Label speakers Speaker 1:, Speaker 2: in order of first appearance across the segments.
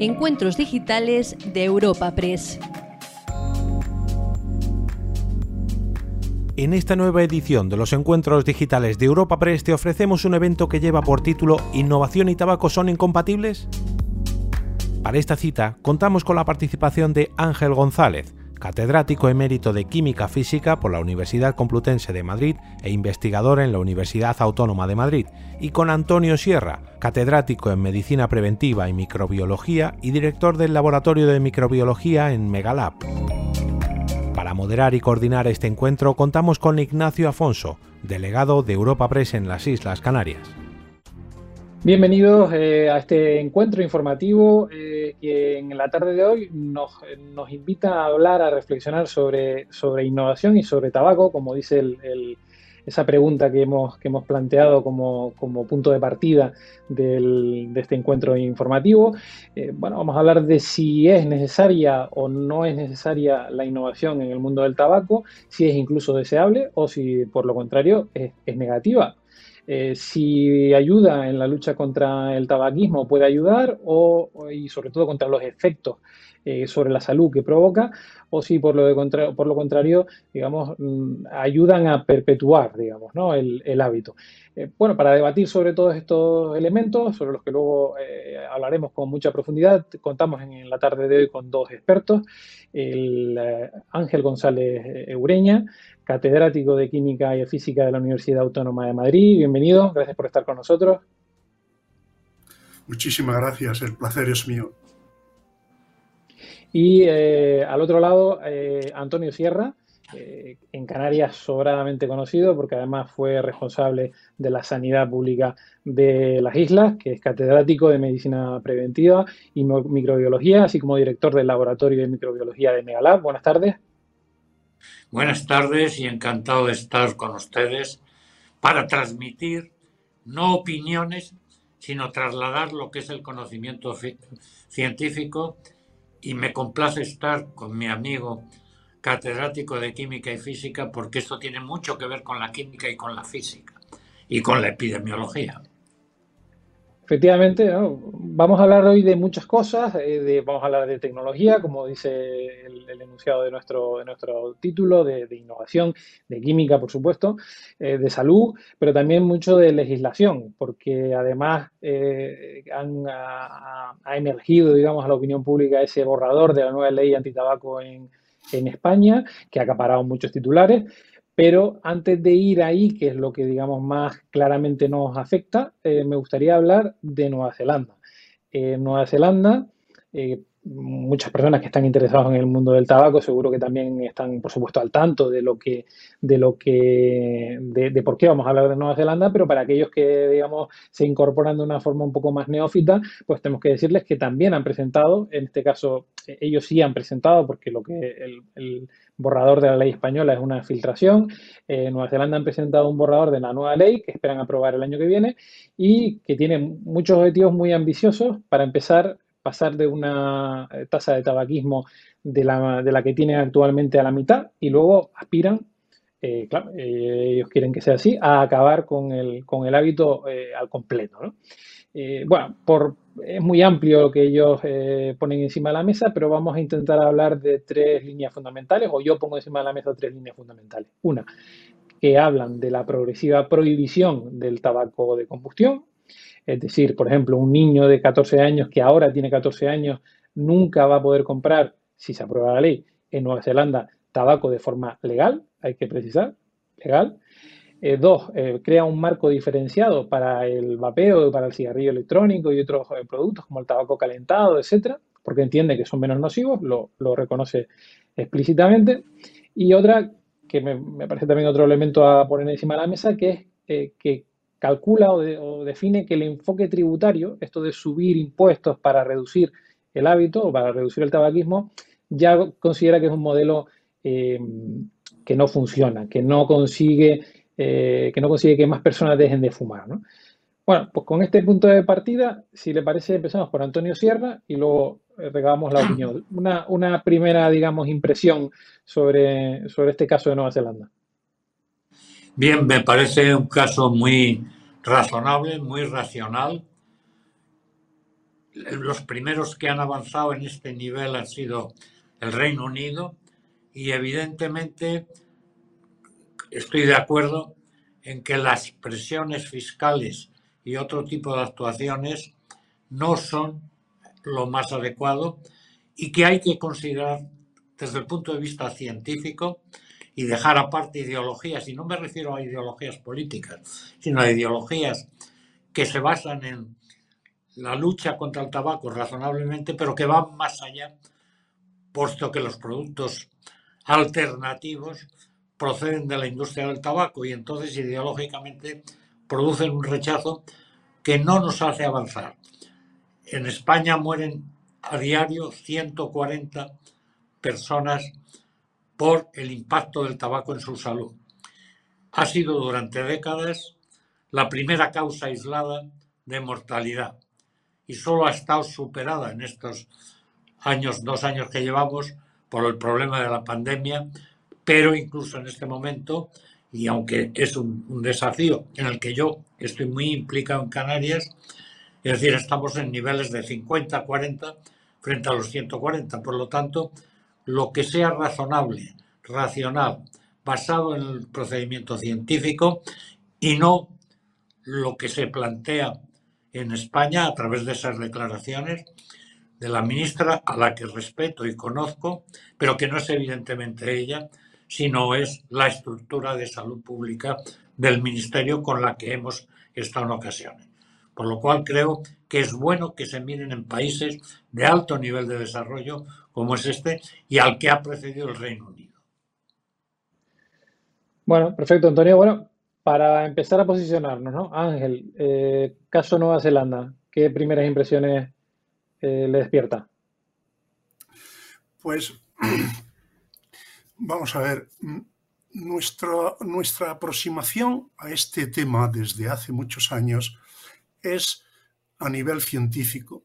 Speaker 1: Encuentros Digitales de Europa Press.
Speaker 2: En esta nueva edición de los Encuentros Digitales de Europa Press te ofrecemos un evento que lleva por título ¿Innovación y tabaco son incompatibles? Para esta cita contamos con la participación de Ángel González, catedrático emérito de Química Física por la Universidad Complutense de Madrid e investigador en la Universidad Autónoma de Madrid, y con Antonio Sierra, catedrático en Medicina Preventiva y Microbiología y director del Laboratorio de Microbiología en Megalab. Para moderar y coordinar este encuentro contamos con Ignacio Afonso, delegado de Europa Press en las Islas Canarias.
Speaker 3: Bienvenidos eh, a este encuentro informativo eh, que en la tarde de hoy nos, invita a hablar, a reflexionar sobre, sobre innovación y sobre tabaco, como dice esa pregunta que hemos, que hemos planteado como, punto de partida de este encuentro informativo. Eh, bueno, vamos a hablar de si es necesaria o no es necesaria la innovación en el mundo del tabaco, si es incluso deseable o si por lo contrario es negativa eh, si ayuda en la lucha contra el tabaquismo, puede ayudar o, y sobre todo contra los efectos eh, sobre la salud que provoca, o si por lo, por lo contrario, digamos, mm, ayudan a perpetuar, digamos, ¿no? el, hábito. Eh, bueno, para debatir sobre todos estos elementos, sobre los que luego hablaremos con mucha profundidad, contamos en la tarde de hoy con dos expertos, el Ángel González Eureña, catedrático de Química y Física de la Universidad Autónoma de Madrid. Bienvenido, gracias por estar con nosotros.
Speaker 4: Muchísimas gracias, el placer es mío.
Speaker 3: Y eh, al otro lado, eh, Antonio Sierra, eh, en Canarias sobradamente conocido porque además fue responsable de la sanidad pública de las islas, que es catedrático de medicina preventiva y microbiología, así como director del laboratorio de microbiología de Megalab. Buenas tardes.
Speaker 5: Buenas tardes y encantado de estar con ustedes para transmitir no opiniones, sino trasladar lo que es el conocimiento científico y me complace estar con mi amigo catedrático de química y física porque esto tiene mucho que ver con la química y con la física y con la epidemiología.
Speaker 3: Efectivamente, vamos a hablar hoy de muchas cosas, eh, vamos a hablar de tecnología, como dice el, enunciado de nuestro, de nuestro título, de, innovación, de química, por supuesto, eh, de salud, pero también mucho de legislación, porque además eh, ha, emergido, digamos, a la opinión pública ese borrador de la nueva ley antitabaco en, en España, que ha acaparado muchos titulares, pero antes de ir ahí, que es lo que digamos más claramente nos afecta, eh, me gustaría hablar de Nueva Zelanda. Eh, Nueva Zelanda, eh, muchas personas que están interesadas en el mundo del tabaco seguro que también están, por supuesto, al tanto de lo que, de lo que, de, por qué vamos a hablar de Nueva Zelanda, pero para aquellos que, digamos, se incorporan de una forma un poco más neófita, pues tenemos que decirles que también han presentado, en este caso, ellos sí han presentado, porque lo que el, borrador de la ley española es una filtración. en Nueva Zelanda han presentado un borrador de la nueva ley que esperan aprobar el año que viene y que tiene muchos objetivos muy ambiciosos para empezar pasar de una eh, tasa de tabaquismo de la, de la que tienen actualmente a la mitad y luego aspiran, eh, claro, eh, ellos quieren que sea así, a acabar con el, con el hábito al completo. bueno, por, es muy amplio lo que ellos ponen encima de la mesa, pero vamos a intentar hablar de tres líneas fundamentales, o yo pongo encima de la mesa tres líneas fundamentales. Una, que hablan de la progresiva prohibición del tabaco de combustión, es decir, por ejemplo, un niño de 14 años que ahora tiene 14 años nunca va a poder comprar, si se aprueba la ley, en Nueva Zelanda tabaco de forma legal, hay que precisar, legal. Eh, dos, eh, crea un marco diferenciado para el vapeo, para el cigarrillo electrónico y otros eh, productos como el tabaco calentado, etcétera, porque entiende que son menos nocivos, lo, reconoce explícitamente. Y otra, que me, me, parece también otro elemento a poner encima de la mesa, que es que calcula o, define que el enfoque tributario, esto de subir impuestos para reducir el hábito o para reducir el tabaquismo, ya considera que es un modelo eh, que no funciona, que no consigue eh, que no consigue que más personas dejen de fumar. Bueno, pues con este punto de partida, si le parece, empezamos por Antonio Sierra y luego eh, regamos la opinión. Una, una primera, digamos, impresión sobre, sobre este caso de Nueva Zelanda.
Speaker 5: Bien, me parece un caso muy razonable, muy racional. los primeros que han avanzado en este nivel han sido el Reino Unido y evidentemente estoy de acuerdo en que las presiones fiscales y otro tipo de actuaciones no son lo más adecuado y que hay que considerar desde el punto de vista científico y dejar aparte ideologías, y no me refiero a ideologías políticas, sino a ideologías que se basan en la lucha contra el tabaco razonablemente, pero que van más allá, puesto que los productos alternativos proceden de la industria del tabaco y entonces ideológicamente producen un rechazo que no nos hace avanzar. En España mueren a diario 140 personas por el impacto del tabaco en su salud. Ha sido durante décadas la primera causa aislada de mortalidad y solo ha estado superada en estos años, dos años que llevamos, por el problema de la pandemia, pero incluso en este momento, y aunque es un, un desafío en el que yo estoy muy implicado en Canarias, es decir, estamos en niveles de 50, 40 frente a los 140. Por lo tanto, lo que sea razonable, racional, basado en el procedimiento científico y no lo que se plantea en España a través de esas declaraciones de la ministra a la que respeto y conozco, pero que no es evidentemente ella, sino es la estructura de salud pública del ministerio con la que hemos estado en ocasiones. Por lo cual creo que es bueno que se miren en países de alto nivel de desarrollo como es este y al que ha precedido el Reino Unido.
Speaker 3: Bueno, perfecto, Antonio. Bueno, para empezar a posicionarnos, ¿no? Ángel, eh, caso Nueva Zelanda, ¿qué primeras impresiones eh, le despierta?
Speaker 4: Pues vamos a ver, nuestra, nuestra aproximación a este tema desde hace muchos años es a nivel científico.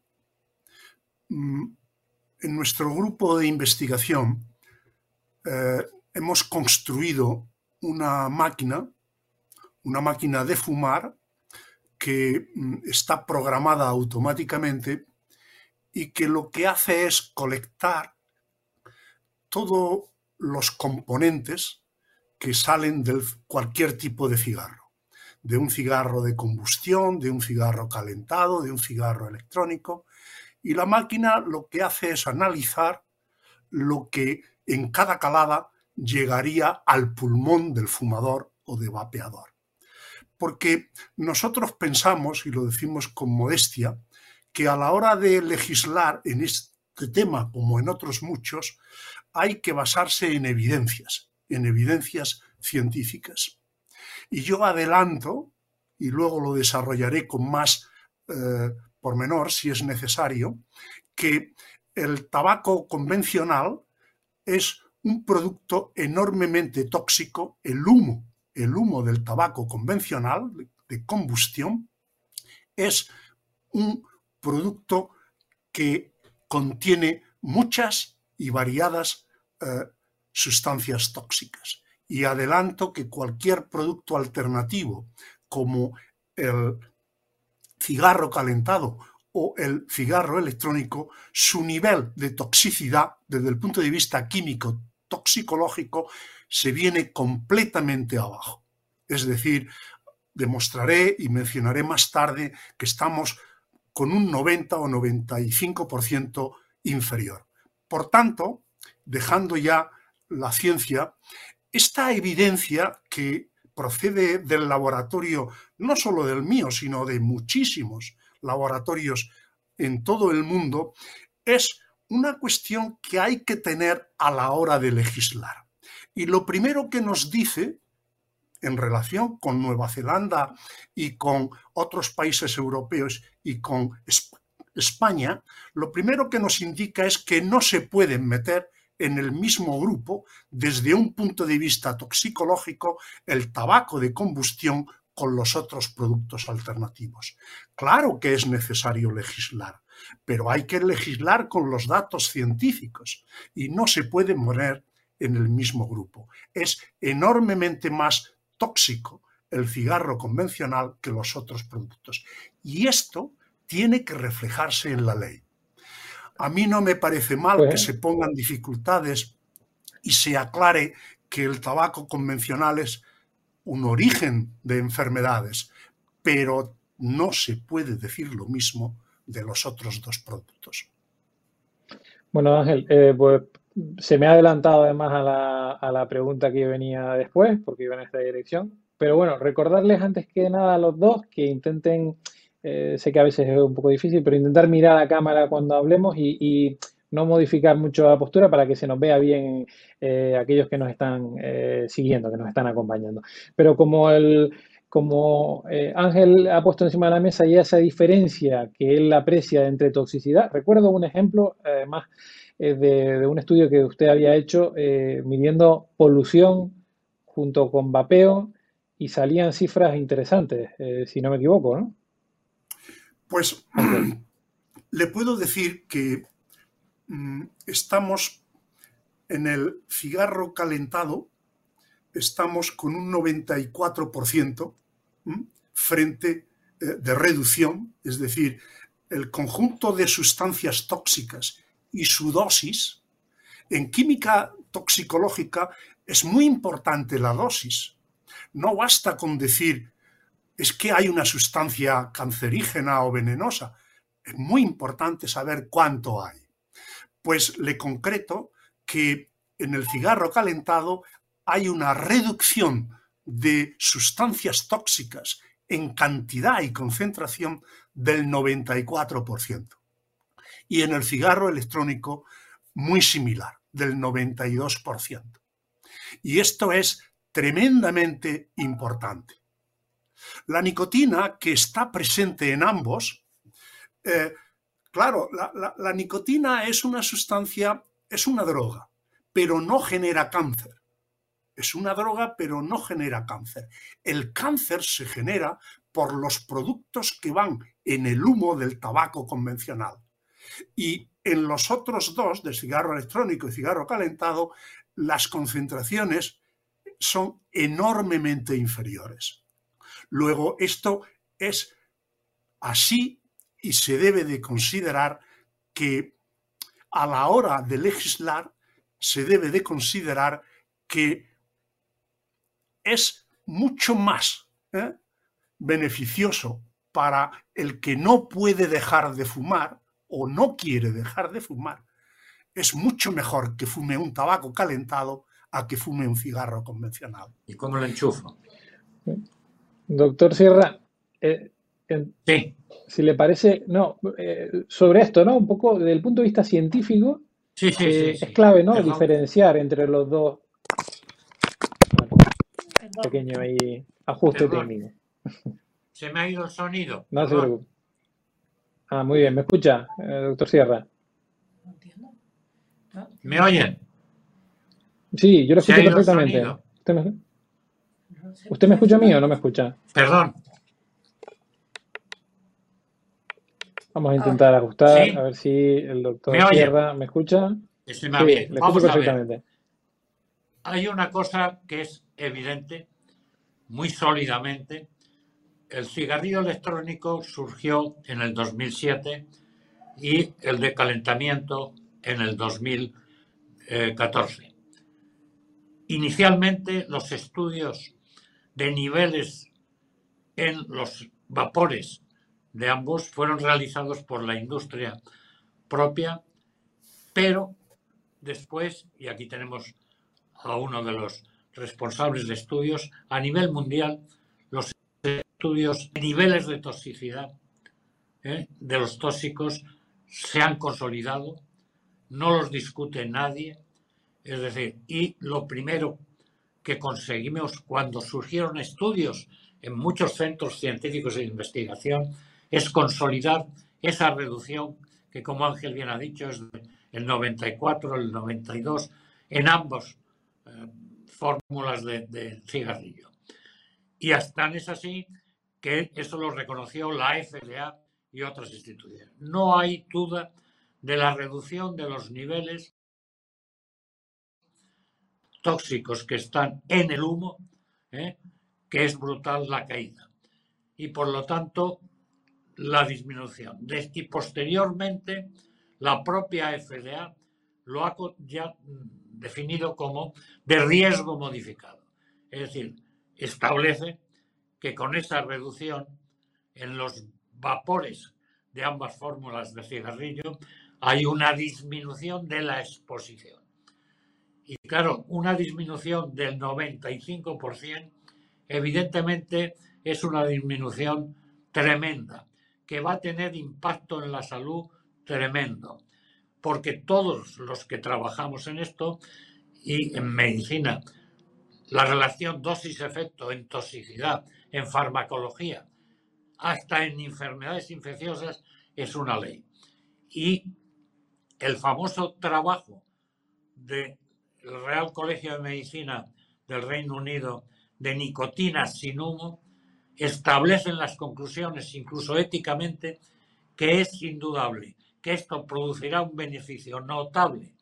Speaker 4: En nuestro grupo de investigación eh, hemos construido una máquina, una máquina de fumar que mm, está programada automáticamente y que lo que hace es colectar todos los componentes que salen de cualquier tipo de cigarro de un cigarro de combustión, de un cigarro calentado, de un cigarro electrónico. Y la máquina lo que hace es analizar lo que en cada calada llegaría al pulmón del fumador o de vapeador. Porque nosotros pensamos, y lo decimos con modestia, que a la hora de legislar en este tema, como en otros muchos, hay que basarse en evidencias, en evidencias científicas. Y yo adelanto, y luego lo desarrollaré con más eh, pormenor si es necesario, que el tabaco convencional es un producto enormemente tóxico, el humo, el humo del tabaco convencional de combustión es un producto que contiene muchas y variadas eh, sustancias tóxicas. Y adelanto que cualquier producto alternativo como el cigarro calentado o el cigarro electrónico, su nivel de toxicidad desde el punto de vista químico toxicológico se viene completamente abajo. Es decir, demostraré y mencionaré más tarde que estamos con un 90 o 95% inferior. Por tanto, dejando ya la ciencia, esta evidencia que procede del laboratorio, no solo del mío, sino de muchísimos laboratorios en todo el mundo, es una cuestión que hay que tener a la hora de legislar. Y lo primero que nos dice en relación con Nueva Zelanda y con otros países europeos y con España, lo primero que nos indica es que no se pueden meter en el mismo grupo, desde un punto de vista toxicológico, el tabaco de combustión con los otros productos alternativos. Claro que es necesario legislar, pero hay que legislar con los datos científicos y no se puede poner en el mismo grupo. Es enormemente más tóxico el cigarro convencional que los otros productos. Y esto tiene que reflejarse en la ley. A mí no me parece mal que se pongan dificultades y se aclare que el tabaco convencional es un origen de enfermedades, pero no se puede decir lo mismo de los otros dos productos.
Speaker 3: Bueno, Ángel, eh, pues se me ha adelantado además a la, a la, pregunta que venía después, porque iba en esta dirección. Pero bueno, recordarles antes que nada a los dos que intenten, eh, sé que a veces es un poco difícil, pero intentar mirar a cámara cuando hablemos y, no modificar mucho la postura para que se nos vea bien eh, aquellos que nos están siguiendo, que nos están acompañando. Pero como el, como Ángel ha puesto encima de la mesa ya esa diferencia que él aprecia entre toxicidad, recuerdo un ejemplo, además, de, un estudio que usted había hecho eh, midiendo polución junto con vapeo y salían cifras interesantes, eh, si no me equivoco, ¿no?
Speaker 4: Pues le puedo decir que mm, estamos en el cigarro calentado, estamos con un 94% frente eh, de reducción, es decir, el conjunto de sustancias tóxicas y su dosis, en química toxicológica es muy importante la dosis. No basta con decir es que hay una sustancia cancerígena o venenosa. Es muy importante saber cuánto hay. Pues le concreto que en el cigarro calentado hay una reducción de sustancias tóxicas en cantidad y concentración del 94% y en el cigarro electrónico muy similar, del 92%. Y esto es tremendamente importante. La nicotina que está presente en ambos, eh, claro, la, la nicotina es una sustancia, es una droga, pero no genera cáncer. Es una droga, pero no genera cáncer. El cáncer se genera por los productos que van en el humo del tabaco convencional. Y en los otros dos, de cigarro electrónico y cigarro calentado, las concentraciones son enormemente inferiores. Luego, esto es así y se debe de considerar que a la hora de legislar se debe de considerar que es mucho más ¿eh? beneficioso para el que no puede dejar de fumar o no quiere dejar de fumar, es mucho mejor que fume un tabaco calentado a que fume un cigarro convencional.
Speaker 5: ¿Y cómo lo enchufo?
Speaker 3: Doctor Sierra, eh, si le parece, no, eh, sobre esto, ¿no? Un poco desde el punto de vista científico,
Speaker 5: eh,
Speaker 3: es clave, ¿no? Diferenciar entre los dos. pequeño ahí, ajuste técnico.
Speaker 5: Se me ha ido el sonido.
Speaker 3: No se preocupe. Ah, muy bien. ¿Me escucha, eh, doctor Sierra? No entiendo.
Speaker 5: ¿Me oyen?
Speaker 3: Sí, yo lo escucho perfectamente. ¿Usted me, escucha a mí o no me escucha?
Speaker 5: Perdón.
Speaker 3: Vamos a intentar ajustar, a ver si el doctor Sierra me escucha.
Speaker 5: sí, Le escucho perfectamente. Hay una cosa que es evidente, muy sólidamente, el cigarrillo electrónico surgió en el 2007 y el de calentamiento en el 2014. Inicialmente los estudios de niveles en los vapores de ambos fueron realizados por la industria propia, pero después, y aquí tenemos a uno de los responsables de estudios, a nivel mundial los estudios de niveles de toxicidad ¿eh? de los tóxicos se han consolidado, no los discute nadie, es decir, y lo primero que conseguimos cuando surgieron estudios en muchos centros científicos de investigación es consolidar esa reducción que, como Ángel bien ha dicho, es el 94, el 92, en ambas eh, fórmulas de, de, cigarrillo. Y hasta es así que eso lo reconoció la FDA y otras instituciones. No hay duda de la reducción de los niveles tóxicos que están en el humo, ¿eh? que es brutal la caída. Y por lo tanto, la disminución. Que posteriormente la propia FDA lo ha ya definido como de riesgo modificado. Es decir, establece que con esa reducción en los vapores de ambas fórmulas de cigarrillo hay una disminución de la exposición. Y claro, una disminución del 95% evidentemente es una disminución tremenda que va a tener impacto en la salud tremendo, porque todos los que trabajamos en esto y en medicina, la relación dosis-efecto en toxicidad, en farmacología, hasta en enfermedades infecciosas, es una ley. Y el famoso trabajo Real Colegio de Medicina del Reino Unido de nicotina sin humo establecen las conclusiones, incluso éticamente, que es indudable que esto producirá un beneficio notable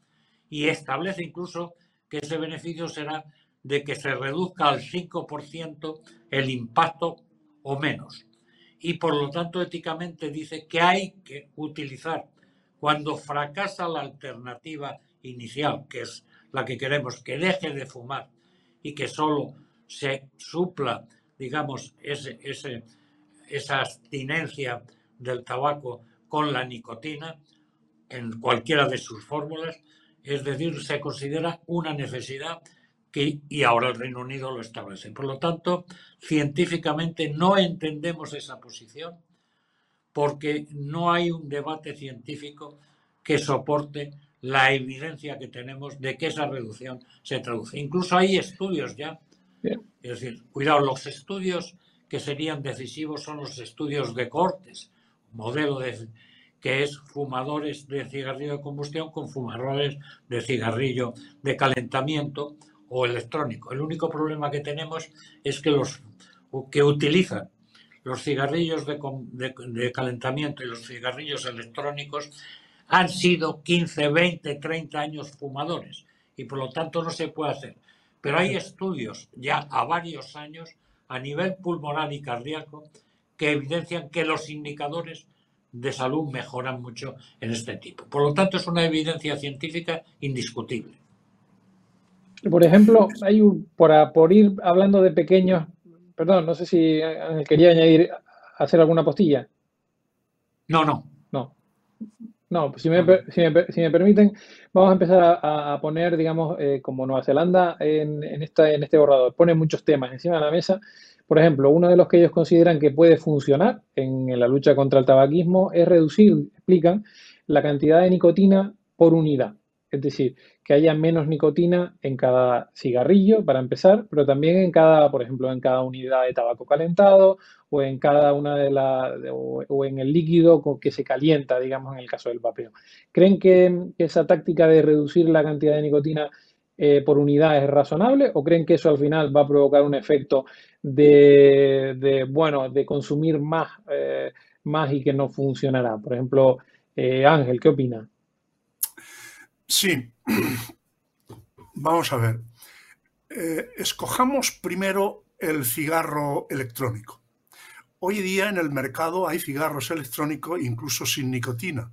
Speaker 5: y establece incluso que ese beneficio será de que se reduzca al 5% el impacto o menos. Y por lo tanto éticamente dice que hay que utilizar cuando fracasa la alternativa inicial, que es la que queremos, que deje de fumar y que solo se supla, digamos, ese, esa abstinencia del tabaco con la nicotina en cualquiera de sus fórmulas, es decir, se considera una necesidad que, y ahora el Reino Unido lo establece. Por lo tanto, científicamente no entendemos esa posición porque no hay un debate científico que soporte la evidencia que tenemos de que esa reducción se traduce. Incluso hay estudios ya. Es decir, cuidado, los estudios que serían decisivos son los estudios de cortes, modelo de, que es fumadores de cigarrillo de combustión con fumadores de cigarrillo de calentamiento o electrónico. El único problema que tenemos es que los que utilizan los cigarrillos de, calentamiento y los cigarrillos electrónicos han sido 15, 20, 30 años fumadores y por lo tanto no se puede hacer. Pero hay estudios ya a varios años a nivel pulmonar y cardíaco que evidencian que los indicadores de salud mejoran mucho en este tipo. Por lo tanto, es una evidencia científica indiscutible.
Speaker 3: Por ejemplo, hay un, por, por ir hablando de pequeños Perdón, no sé si quería añadir, hacer alguna postilla.
Speaker 5: No, no.
Speaker 3: No. No, pues si me, si me, permiten, vamos a empezar a, poner, digamos, eh, como Nueva Zelanda en, esta, en este borrador. Pone muchos temas encima de la mesa. Por ejemplo, uno de los que ellos consideran que puede funcionar en la lucha contra el tabaquismo es reducir, explican, la cantidad de nicotina por unidad. Es decir, que haya menos nicotina en cada cigarrillo, para empezar, pero también en cada, por ejemplo, en cada unidad de tabaco calentado o en cada una de las, o, en el líquido que se calienta, digamos, en el caso del vapeo. ¿Creen que, esa táctica de reducir la cantidad de nicotina eh, por unidad es razonable o creen que eso al final va a provocar un efecto de, bueno, de consumir más, eh, más y que no funcionará? Por ejemplo, eh, Ángel, ¿qué opina?
Speaker 4: Sí, vamos a ver. Eh, escojamos primero el cigarro electrónico. Hoy día en el mercado hay cigarros electrónicos incluso sin nicotina.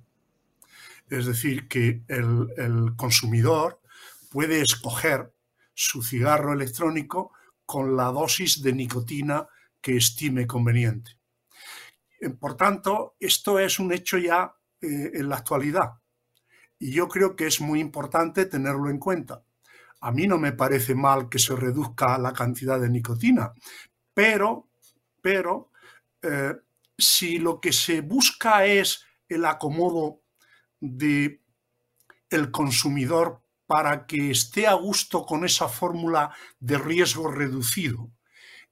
Speaker 4: Es decir, que el, consumidor puede escoger su cigarro electrónico con la dosis de nicotina que estime conveniente. Por tanto, esto es un hecho ya eh, en la actualidad. Y yo creo que es muy importante tenerlo en cuenta. A mí no me parece mal que se reduzca la cantidad de nicotina, pero, pero eh, si lo que se busca es el acomodo de el consumidor para que esté a gusto con esa fórmula de riesgo reducido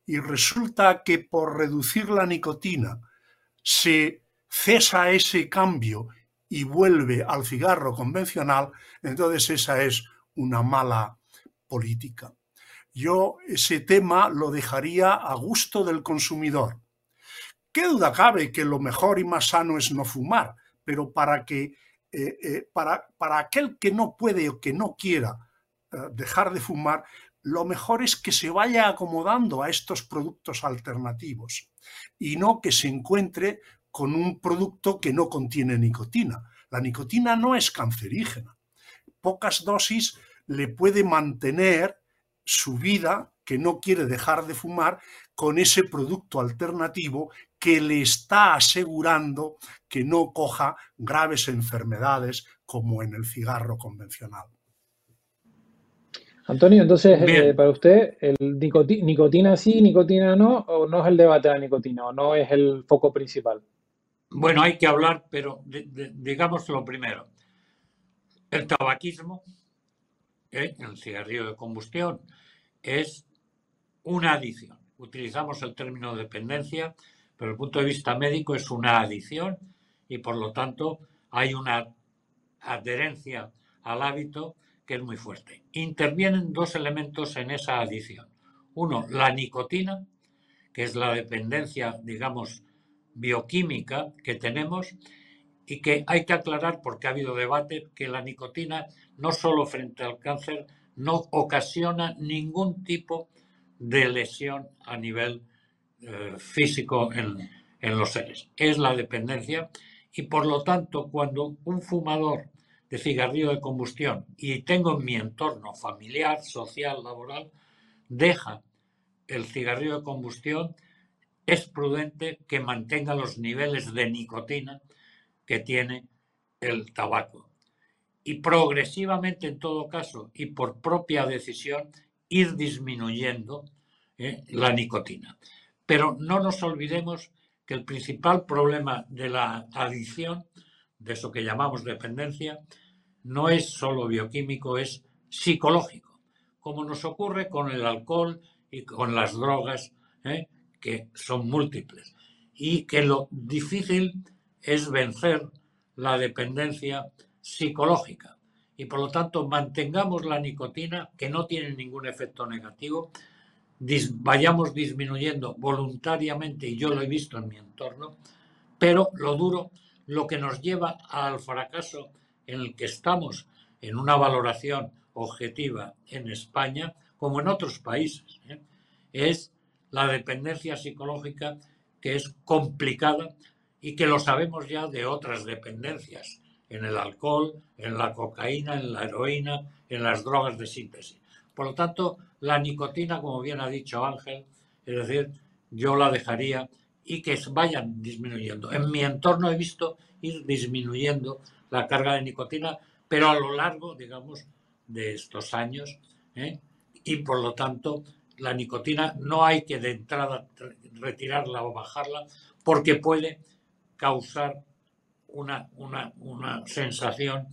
Speaker 4: y resulta que por reducir la nicotina se cesa ese cambio y vuelve al cigarro convencional, entonces esa es una mala política. Yo ese tema lo dejaría a gusto del consumidor. ¿Qué duda cabe que lo mejor y más sano es no fumar? Pero para que eh, eh, para, para, aquel que no puede o que no quiera eh, dejar de fumar, lo mejor es que se vaya acomodando a estos productos alternativos y no que se encuentre con un producto que no contiene nicotina. La nicotina no es cancerígena. Pocas dosis le puede mantener su vida, que no quiere dejar de fumar, con ese producto alternativo que le está asegurando que no coja graves enfermedades como en el cigarro convencional.
Speaker 3: Antonio, entonces, eh, para usted, ¿el nicotina sí, nicotina no, o no es el debate de la nicotina, o no es el foco principal?
Speaker 5: Bueno, hay que hablar, pero digamos lo primero. El tabaquismo, ¿eh? el cigarrillo de combustión, es una adicción. Utilizamos el término dependencia, pero desde el punto de vista médico es una adicción y por lo tanto hay una adherencia al hábito que es muy fuerte. Intervienen dos elementos en esa adicción. Uno, la nicotina, que es la dependencia, digamos, bioquímica que tenemos y que hay que aclarar porque ha habido debate que la nicotina no solo frente al cáncer no ocasiona ningún tipo de lesión a nivel eh, físico en, en los seres. Es la dependencia y por lo tanto cuando un fumador de cigarrillo de combustión y tengo en mi entorno familiar, social, laboral, deja el cigarrillo de combustión, es prudente que mantenga los niveles de nicotina que tiene el tabaco. Y progresivamente, en todo caso, y por propia decisión, ir disminuyendo eh, la nicotina. Pero no nos olvidemos que el principal problema de la adicción, de eso que llamamos dependencia, no es solo bioquímico, es psicológico, como nos ocurre con el alcohol y con las drogas, ¿eh? Que son múltiples, y que lo difícil es vencer la dependencia psicológica. Y por lo tanto mantengamos la nicotina, que no tiene ningún efecto negativo, vayamos disminuyendo voluntariamente, y yo lo he visto en mi entorno, pero lo duro, lo que nos lleva al fracaso en el que estamos en una valoración objetiva en España, como en otros países, ¿eh? es la dependencia psicológica que es complicada y que lo sabemos ya de otras dependencias, en el alcohol, en la cocaína, en la heroína, en las drogas de síntesis. Por lo tanto, la nicotina, como bien ha dicho Ángel, es decir, yo la dejaría y que vayan disminuyendo. En mi entorno he visto ir disminuyendo la carga de nicotina, pero a lo largo, digamos, de estos años, ¿eh? y por lo tanto la nicotina no hay que de entrada retirarla o bajarla porque puede causar una, una, una sensación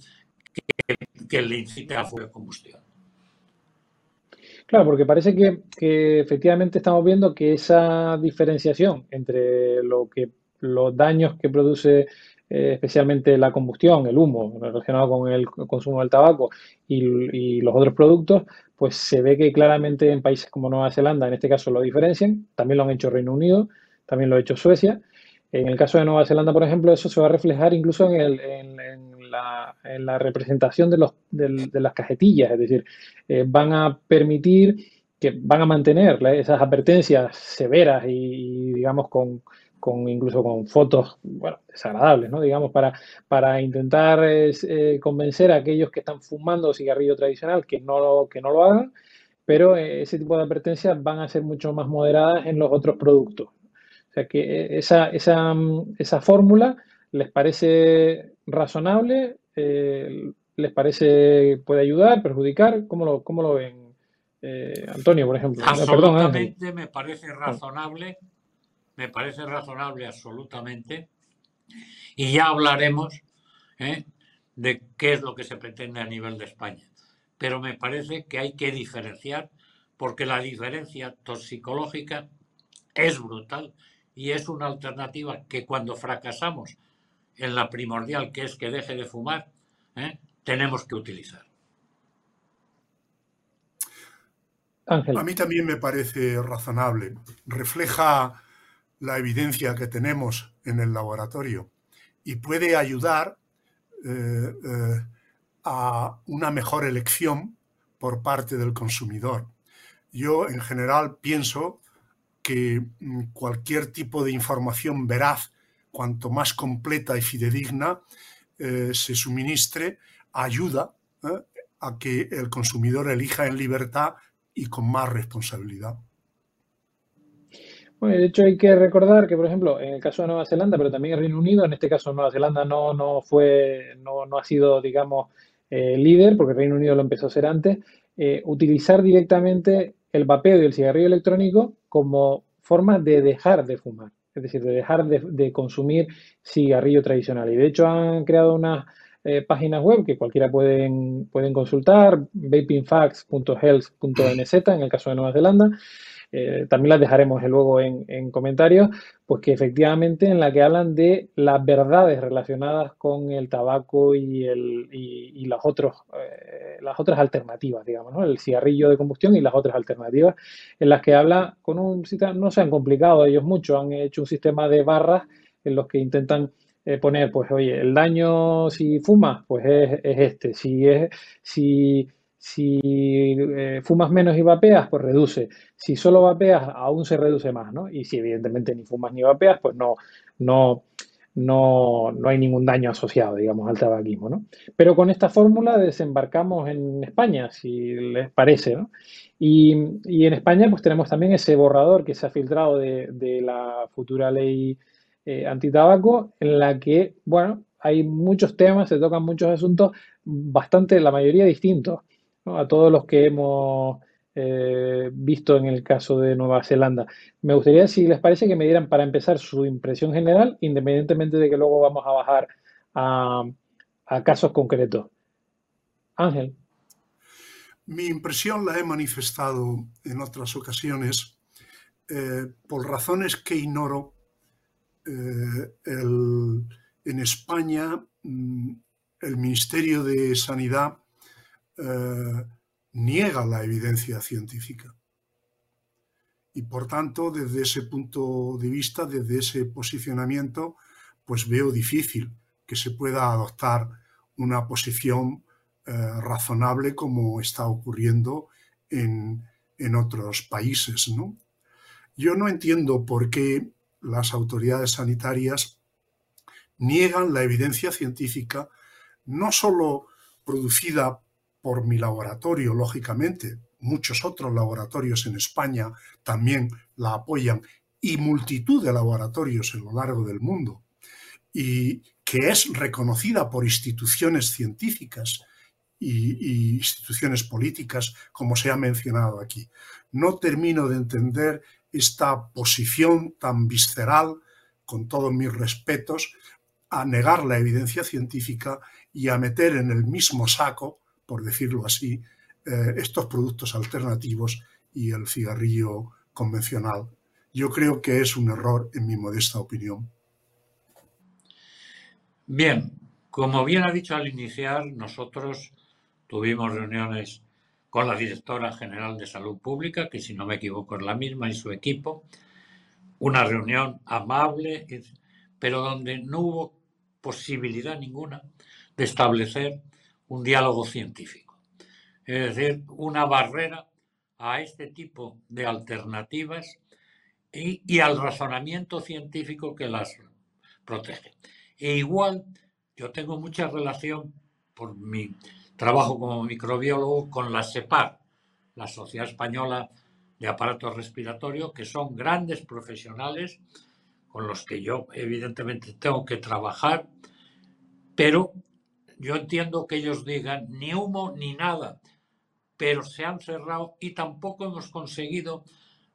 Speaker 5: que, que, le incite a fuego de combustión.
Speaker 3: Claro, porque parece que, que, efectivamente estamos viendo que esa diferenciación entre lo que los daños que produce eh, especialmente la combustión, el humo relacionado con el consumo del tabaco y, los otros productos, pues se ve que claramente en países como Nueva Zelanda, en este caso, lo diferencian. También lo han hecho Reino Unido, también lo ha hecho Suecia. En el caso de Nueva Zelanda, por ejemplo, eso se va a reflejar incluso en, la, representación de, las cajetillas, es decir, eh, van a permitir que van a mantener esas advertencias severas y digamos, con, con incluso con fotos, bueno, desagradables, ¿no? Digamos, para, para intentar eh, convencer a aquellos que están fumando cigarrillo tradicional que no lo, que no lo hagan, pero eh, ese tipo de advertencias van a ser mucho más moderadas en los otros productos. O sea que eh, esa, esa, esa fórmula les parece razonable, les parece puede ayudar, perjudicar, ¿cómo lo, cómo lo ven? Antonio, por ejemplo.
Speaker 5: Absolutamente me parece razonable me parece razonable absolutamente. Y ya hablaremos ¿eh? de qué es lo que se pretende a nivel de España. Pero me parece que hay que diferenciar porque la diferencia toxicológica es brutal y es una alternativa que cuando fracasamos en la primordial, que es que deje de fumar, ¿eh? tenemos que utilizar.
Speaker 4: Ángel. A mí también me parece razonable. Refleja la evidencia que tenemos en el laboratorio y puede ayudar eh, eh, a una mejor elección por parte del consumidor. Yo en general pienso que mm, cualquier tipo de información veraz cuanto más completa y fidedigna eh, se suministre, ayuda a que el consumidor elija en libertad y con más responsabilidad.
Speaker 3: Bueno, de hecho hay que recordar que, por ejemplo, en el caso de Nueva Zelanda, pero también el Reino Unido, en este caso Nueva Zelanda no, no fue, no, no ha sido, digamos, eh, líder, porque el Reino Unido lo empezó a hacer antes, eh, utilizar directamente el vapeo y el cigarrillo electrónico como forma de dejar de fumar, es decir, de dejar de, consumir cigarrillo tradicional. Y de hecho han creado unas eh, páginas web que cualquiera pueden, pueden consultar, vapingfacts.health.nz en el caso de Nueva Zelanda, eh, también las dejaremos luego en, comentarios, pues que efectivamente en la que hablan de las verdades relacionadas con el tabaco y, el, y, las, otros, eh, las otras alternativas, digamos, ¿no? el cigarrillo de combustión y las otras alternativas, en las que habla con un no se han complicado ellos mucho, han hecho un sistema de barras en los que intentan eh, poner, pues oye, el daño si fumas, pues es, es este, si es, si si eh, fumas menos y vapeas, pues reduce. Si solo vapeas, aún se reduce más, ¿no? Y si evidentemente ni fumas ni vapeas, pues no, no, no, no hay ningún daño asociado, digamos, al tabaquismo, ¿no? Pero con esta fórmula desembarcamos en España, si les parece, ¿no? Y, en España, pues tenemos también ese borrador que se ha filtrado de, la futura ley eh, antitabaco, en la que, bueno, hay muchos temas, se tocan muchos asuntos, bastante, la mayoría distintos a todos los que hemos eh, visto en el caso de Nueva Zelanda. Me gustaría, si les parece, que me dieran para empezar su impresión general, independientemente de que luego vamos a bajar a, casos concretos. Ángel.
Speaker 4: Mi impresión la he manifestado en otras ocasiones eh, por razones que ignoro. Eh, en España, mm, el Ministerio de Sanidad eh, niega la evidencia científica. Y por tanto, desde ese punto de vista, desde ese posicionamiento, pues veo difícil que se pueda adoptar una posición eh, razonable como está ocurriendo en, en otros países. ¿no? Yo no entiendo por qué las autoridades sanitarias niegan la evidencia científica, no solo producida por mi laboratorio, lógicamente, muchos otros laboratorios en España también la apoyan y multitud de laboratorios a lo largo del mundo, y que es reconocida por instituciones científicas y, instituciones políticas, como se ha mencionado aquí. No termino de entender esta posición tan visceral, con todos mis respetos, a negar la evidencia científica y a meter en el mismo saco por decirlo así, eh, estos productos alternativos y el cigarrillo convencional. Yo creo que es un error en mi modesta opinión.
Speaker 5: Bien, como bien ha dicho al iniciar, nosotros tuvimos reuniones con la directora general de Salud Pública, que si no me equivoco es la misma, y su equipo, una reunión amable, pero donde no hubo posibilidad ninguna de establecer un diálogo científico. Es decir, una barrera a este tipo de alternativas y, al razonamiento científico que las protege. E igual, yo tengo mucha relación por mi trabajo como microbiólogo con la SEPAR, la Sociedad Española de Aparatos Respiratorios, que son grandes profesionales con los que yo evidentemente tengo que trabajar, pero yo entiendo que ellos digan ni humo ni nada, pero se han cerrado y tampoco hemos conseguido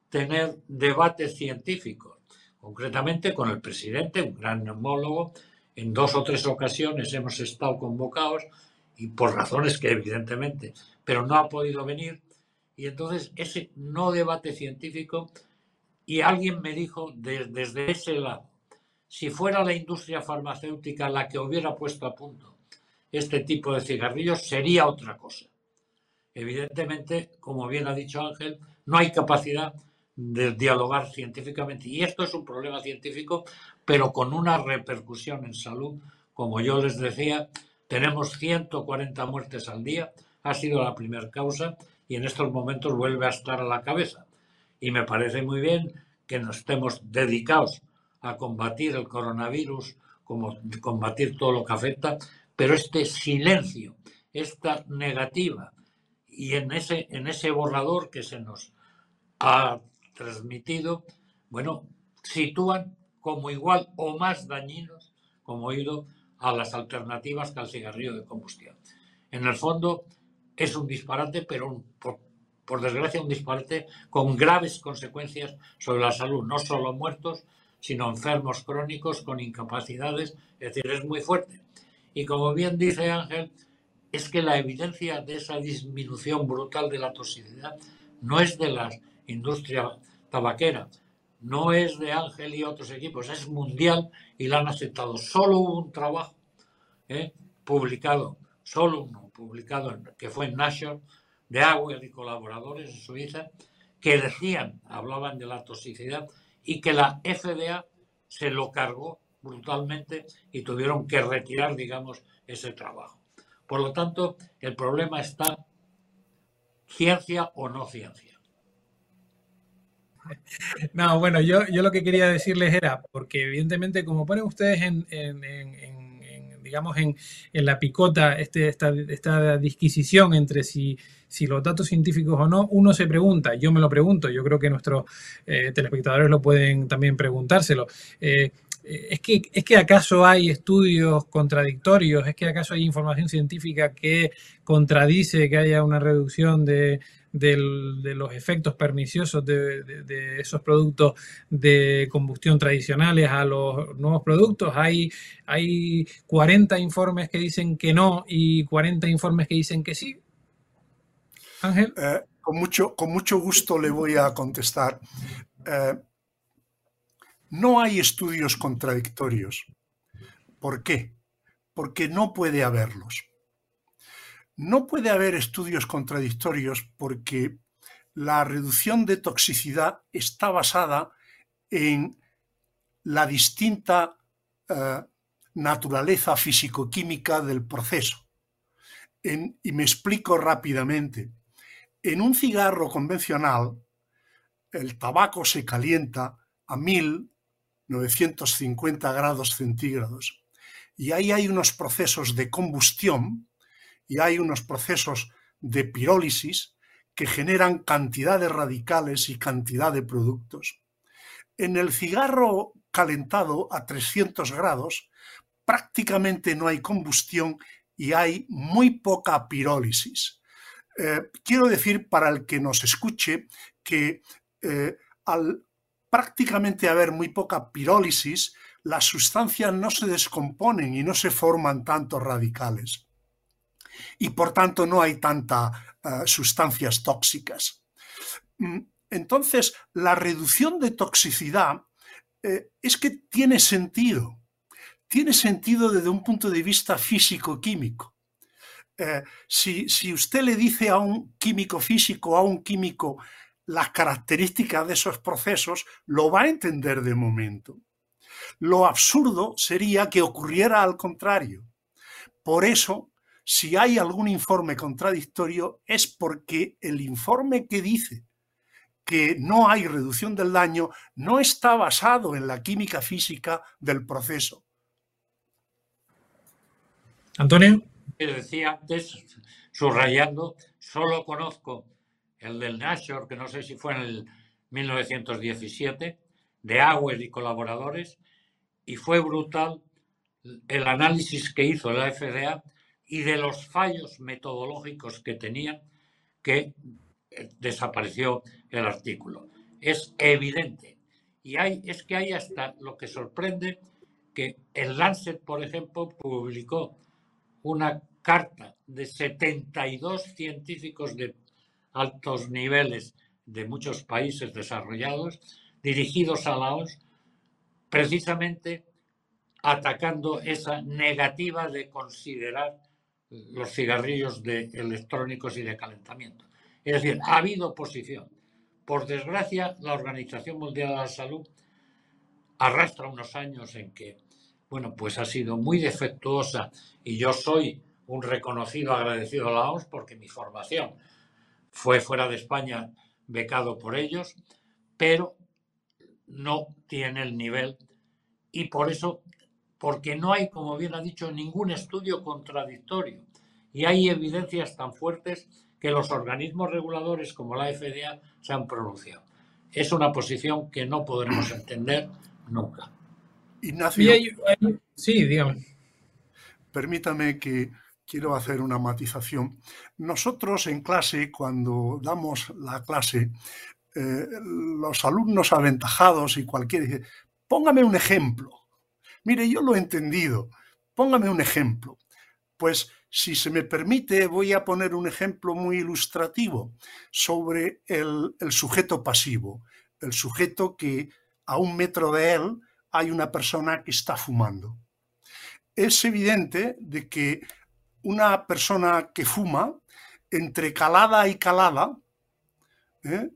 Speaker 5: tener debates científicos. Concretamente con el presidente, un gran neumólogo, en dos o tres ocasiones hemos estado convocados y por razones que evidentemente, pero no ha podido venir. Y entonces ese no debate científico, y alguien me dijo desde ese lado, si fuera la industria farmacéutica la que hubiera puesto a punto este tipo de cigarrillos sería otra cosa. Evidentemente, como bien ha dicho Ángel, no hay capacidad de dialogar científicamente. Y esto es un problema científico, pero con una repercusión en salud. Como yo les decía, tenemos 140 muertes al día, ha sido la primera causa y en estos momentos vuelve a estar a la cabeza. Y me parece muy bien que nos estemos dedicados a combatir el coronavirus, como combatir todo lo que afecta, pero este silencio, esta negativa, y en ese, en ese borrador que se nos ha transmitido, bueno, sitúan como igual o más dañinos, como he oído, a las alternativas que al cigarrillo de combustión. En el fondo es un disparate, pero por, por desgracia un disparate con graves consecuencias sobre la salud, no solo muertos, sino enfermos crónicos con incapacidades, es decir, es muy fuerte. Y como bien dice Ángel, es que la evidencia de esa disminución brutal de la toxicidad no es de la industria tabaquera, no es de Ángel y otros equipos, es mundial y la han aceptado. Solo hubo un trabajo ¿eh? publicado, solo uno publicado, que fue en Nature, de Agua y colaboradores en Suiza, que decían, hablaban de la toxicidad y que la FDA se lo cargó brutalmente y tuvieron que retirar, digamos, ese trabajo. Por lo tanto, el problema está ciencia o no ciencia.
Speaker 6: No, bueno, yo, yo lo que quería decirles era, porque evidentemente como ponen ustedes en, digamos, en, la picota este, esta, esta disquisición entre si, si los datos científicos o no, uno se pregunta, yo me lo pregunto, yo creo que nuestros eh, telespectadores lo pueden también preguntárselo. Eh, ¿Es que, ¿Es que acaso hay estudios contradictorios? ¿Es que acaso hay información científica que contradice que haya una reducción de, los efectos perniciosos de, esos productos de combustión tradicionales a los nuevos productos. Hay, hay 40 informes que dicen que no y 40 informes que dicen que sí. Ángel.
Speaker 4: Eh, con, mucho, con mucho gusto le voy a contestar. Eh, no hay estudios contradictorios. ¿Por qué? Porque no puede haberlos. No puede haber estudios contradictorios porque la reducción de toxicidad está basada en la distinta eh, naturaleza físico-química del proceso. y me explico rápidamente. En un cigarro convencional, el tabaco se calienta a 1950 grados centígrados y ahí hay unos procesos de combustión y hay unos procesos de pirólisis que generan cantidad de radicales y cantidad de productos. En el cigarro calentado a 300 grados prácticamente no hay combustión y hay muy poca pirólisis. Eh, quiero decir para el que nos escuche que eh, al prácticamente haber muy poca pirólisis, las sustancias no se descomponen y no se forman tantos radicales y por tanto no hay tantas eh, sustancias tóxicas. Mm, entonces, la reducción de toxicidad eh, es que tiene sentido. Tiene sentido desde un punto de vista físico-químico. Eh, si, si, usted le dice a un químico físico, a un químico, las características de esos procesos, lo va a entender de momento. Lo absurdo sería que ocurriera al contrario. Por eso si hay algún informe contradictorio es porque el informe que dice que no hay reducción del daño no está basado en la química física del proceso.
Speaker 6: Antonio.
Speaker 5: Decía antes, subrayando, solo conozco el del Nashor, que no sé si fue en el 1917, de Auer y colaboradores, y fue brutal el análisis que hizo la FDA y de los fallos metodológicos que tenían que eh, desapareció el artículo. Es evidente. Y hay, es que hay hasta lo que sorprende que el Lancet, por ejemplo, publicó una carta de 72 científicos de altos niveles de muchos países desarrollados dirigidos a la OMS, precisamente atacando esa negativa de considerar los cigarrillos de electrónicos y de calentamiento. Es decir, ha habido oposición. Por desgracia, la Organización Mundial de la Salud arrastra unos años en que, bueno, pues ha sido muy defectuosa y yo soy un reconocido agradecido a la OMS porque mi formación fue fuera de España becado por ellos, pero no tiene el nivel y por eso, porque no hay, como bien ha dicho, ningún estudio contradictorio. Y hay evidencias tan fuertes que los organismos reguladores como la FDA se han pronunciado. Es una posición que no podremos entender nunca.
Speaker 4: Ignacio,
Speaker 3: sí, dígame.
Speaker 4: Permítame que quiero hacer una matización. Nosotros en clase, cuando damos la clase, eh, los alumnos aventajados y cualquiera dice, póngame un ejemplo. Mire, yo lo he entendido. Póngame un ejemplo. Pues si se me permite, voy a poner un ejemplo muy ilustrativo sobre el, el sujeto pasivo, el sujeto que a un metro de él hay una persona que está fumando. Es evidente de que una persona que fuma, entre calada y calada, ¿eh?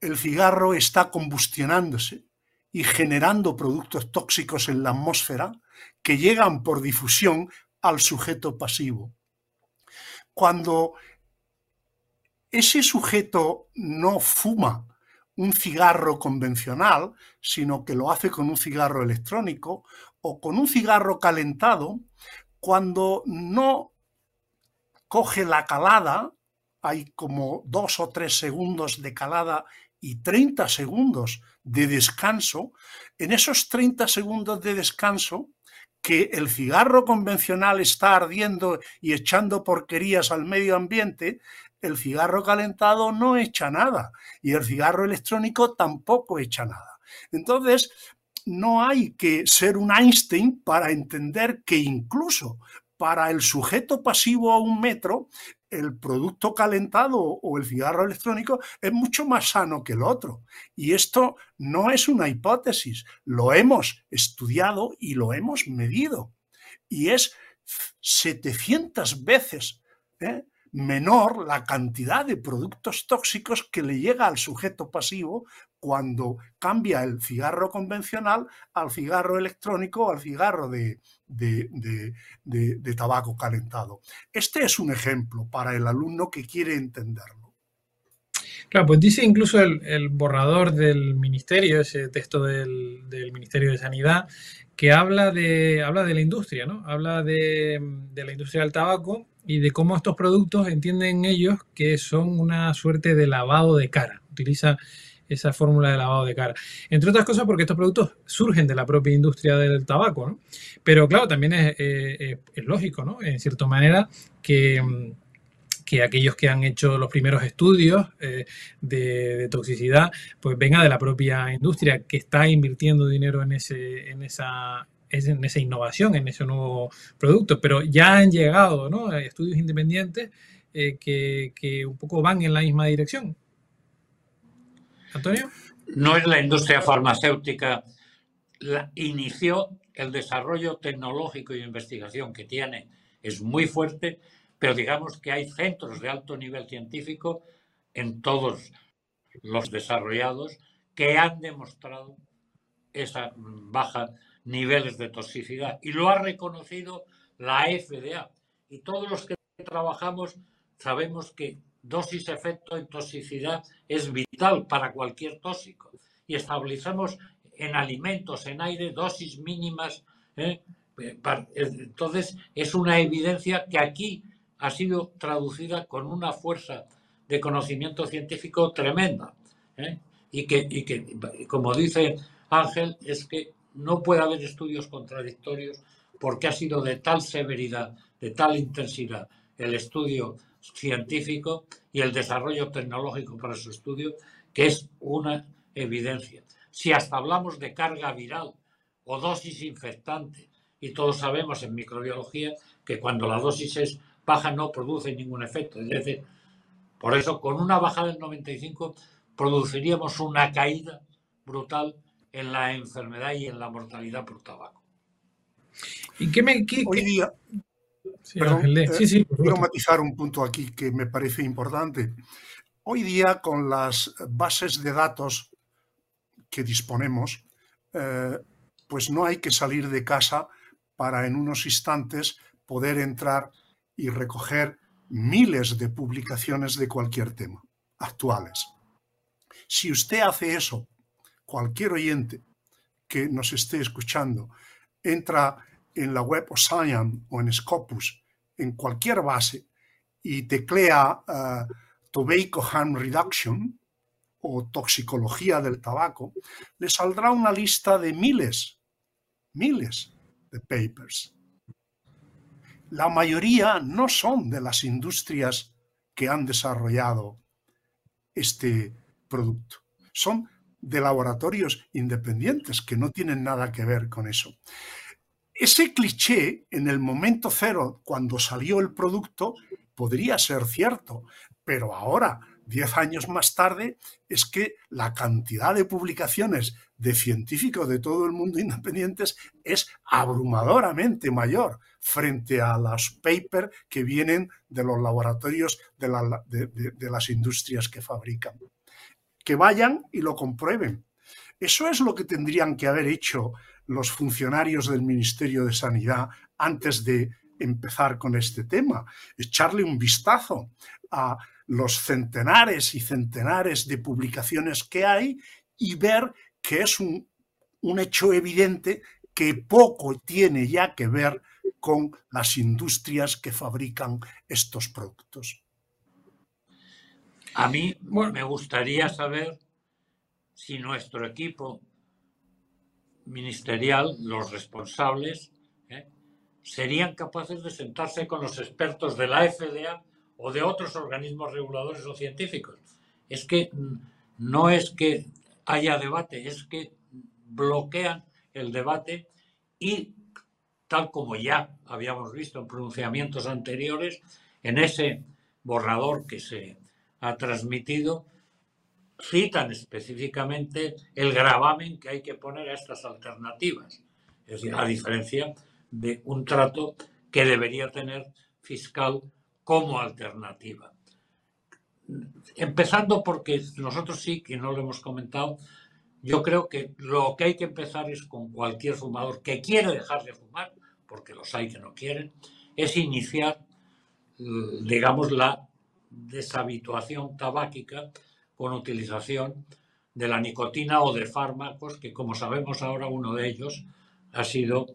Speaker 4: el cigarro está combustionándose y generando productos tóxicos en la atmósfera que llegan por difusión al sujeto pasivo. Cuando ese sujeto no fuma un cigarro convencional, sino que lo hace con un cigarro electrónico o con un cigarro calentado, cuando no coge la calada, hay como dos o tres segundos de calada y 30 segundos de descanso, en esos 30 segundos de descanso, que el cigarro convencional está ardiendo y echando porquerías al medio ambiente, el cigarro calentado no echa nada y el cigarro electrónico tampoco echa nada. Entonces, no hay que ser un Einstein para entender que incluso para el sujeto pasivo a un metro, el producto calentado o el cigarro electrónico es mucho más sano que el otro. Y esto no es una hipótesis, lo hemos estudiado y lo hemos medido. Y es 700 veces ¿eh? menor la cantidad de productos tóxicos que le llega al sujeto pasivo cuando cambia el cigarro convencional al cigarro electrónico o al cigarro de, tabaco calentado. Este es un ejemplo para el alumno que quiere entenderlo.
Speaker 3: Claro, pues dice incluso el, borrador del ministerio, ese texto del, Ministerio de Sanidad, que habla de, habla de la industria, ¿no? Habla de la industria del tabaco y de cómo estos productos entienden ellos que son una suerte de lavado de cara. Utiliza esa fórmula de lavado de cara. Entre otras cosas porque estos productos surgen de la propia industria del tabaco, ¿no? Pero claro, también es, eh, lógico, ¿no? En cierta manera que, que, aquellos que han hecho los primeros estudios eh, de, toxicidad, pues venga de la propia industria que está invirtiendo dinero en, ese, en esa en esa innovación, en ese nuevo producto, pero ya han llegado ¿no? estudios independientes eh, que, que, un poco van en la misma dirección. Antonio.
Speaker 5: No es la industria farmacéutica, la, inició el desarrollo tecnológico y investigación que tiene, es muy fuerte, pero digamos que hay centros de alto nivel científico en todos los desarrollados que han demostrado esa baja niveles de toxicidad. Y lo ha reconocido la FDA y todos los que trabajamos sabemos que dosis efecto en toxicidad es vital para cualquier tóxico y establecemos en alimentos, en aire, dosis mínimas. ¿eh? Entonces, es una evidencia que aquí ha sido traducida con una fuerza de conocimiento científico tremenda. ¿eh? Y, que, y que, como dice Ángel, es que no puede haber estudios contradictorios porque ha sido de tal severidad, de tal intensidad el estudio científico y el desarrollo tecnológico para su estudio, que es una evidencia. Si hasta hablamos de carga viral o dosis infectante, y todos sabemos en microbiología que cuando la dosis es baja no produce ningún efecto. Es decir, por eso con una bajada del 95 produciríamos una caída brutal en la enfermedad y en la mortalidad por tabaco.
Speaker 3: ¿Y qué me,
Speaker 4: Hoy día, eh, quiero matizar un punto aquí que me parece importante. Hoy día, con las bases de datos que disponemos, eh, pues no hay que salir de casa para en unos instantes poder entrar y recoger miles de publicaciones de cualquier tema actuales. Si usted hace eso, cualquier oyente que nos esté escuchando entra en la web Ocean o en Scopus, en cualquier base, y teclea uh, Tobacco Harm Reduction o toxicología del tabaco, le saldrá una lista de miles, miles de papers. La mayoría no son de las industrias que han desarrollado este producto. Son de laboratorios independientes que no tienen nada que ver con eso. Ese cliché en el momento cero, cuando salió el producto, podría ser cierto, pero ahora, diez años más tarde, es que la cantidad de publicaciones de científicos de todo el mundo independientes es abrumadoramente mayor frente a los papers que vienen de los laboratorios de, de las industrias que fabrican. Que vayan y lo comprueben. Eso es lo que tendrían que haber hecho los funcionarios del Ministerio de Sanidad antes de empezar con este tema, echarle un vistazo a los centenares y centenares de publicaciones que hay y ver que es un, un hecho evidente que poco tiene ya que ver con las industrias que fabrican estos productos.
Speaker 5: A mí me gustaría saber si nuestro equipo ministerial, los responsables, ¿eh? serían capaces de sentarse con los expertos de la FDA o de otros organismos reguladores o científicos. Es que no es que haya debate, es que bloquean el debate y tal como ya habíamos visto en pronunciamientos anteriores, en ese borrador que se ha transmitido, citan específicamente el gravamen que hay que poner a estas alternativas. Es decir, a diferencia de un trato que debería tener fiscal como alternativa. Empezando porque nosotros sí que no lo hemos comentado, yo creo que lo que hay que empezar es con cualquier fumador que quiere dejar de fumar, porque los hay que no quieren, es iniciar, digamos, la deshabituación tabáquica con utilización de la nicotina o de fármacos, que como sabemos ahora uno de ellos ha sido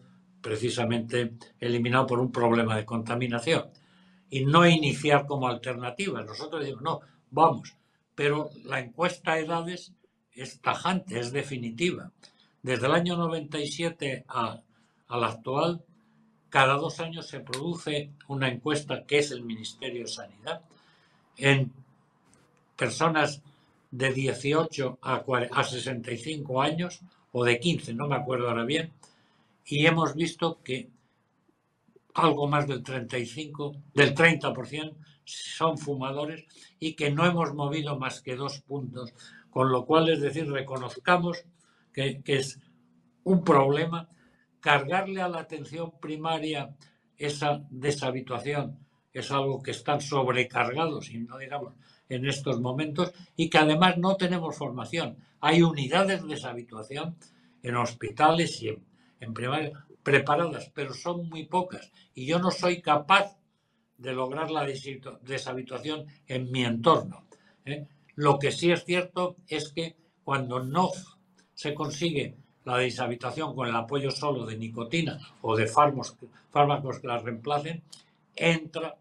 Speaker 5: precisamente eliminado por un problema de contaminación. Y no iniciar como alternativa. Nosotros decimos, no, vamos, pero la encuesta de edades es tajante, es definitiva. Desde el año 97 a, al actual, cada dos años se produce una encuesta que es el Ministerio de Sanidad en personas de 18 a, a 65 años o de 15, no me acuerdo ahora bien, y hemos visto que algo más del 35, del 30% son fumadores y que no hemos movido más que dos puntos, con lo cual es decir, reconozcamos que, que es un problema cargarle a la atención primaria esa deshabituación es algo que están sobrecargados, y no digamos en estos momentos, y que además no tenemos formación. Hay unidades de deshabituación en hospitales y en en primaria preparadas, pero son muy pocas y yo no soy capaz de lograr la deshabituación en mi entorno. ¿eh? Lo que sí es cierto es que cuando no se consigue la deshabituación con el apoyo solo de nicotina o de fármacos, fármacos que la reemplacen, entra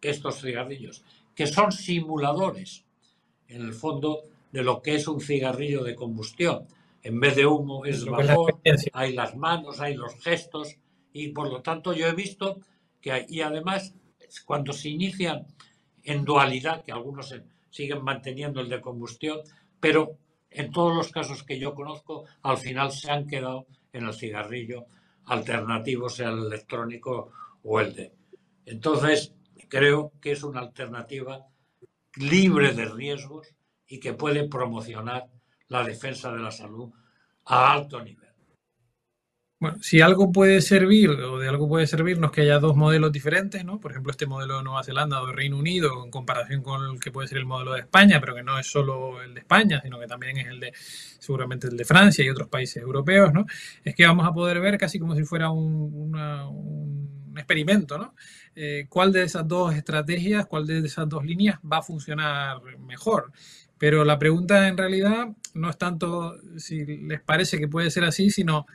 Speaker 5: estos cigarrillos, que son simuladores, en el fondo, de lo que es un cigarrillo de combustión en vez de humo es vapor, hay las manos, hay los gestos y por lo tanto yo he visto que hay, y además cuando se inician en dualidad, que algunos siguen manteniendo el de combustión, pero en todos los casos que yo conozco, al final se han quedado en el cigarrillo alternativo, sea el electrónico o el de. Entonces, creo que es una alternativa libre de riesgos y que puede promocionar la defensa de la salud a alto nivel.
Speaker 6: Bueno, si algo puede servir o de algo puede servirnos que haya dos modelos diferentes, ¿no? Por ejemplo, este modelo de Nueva Zelanda o de Reino Unido en comparación con el que puede ser el modelo de España, pero que no es solo el de España, sino que también es el de seguramente el de Francia y otros países europeos, ¿no? Es que vamos a poder ver casi como si fuera un, un
Speaker 3: un experimento, ¿no? Eh, ¿Cuál de esas dos estrategias, cuál de esas dos líneas va a funcionar mejor? Pero la pregunta en realidad no es tanto si les parece que puede ser así, sino,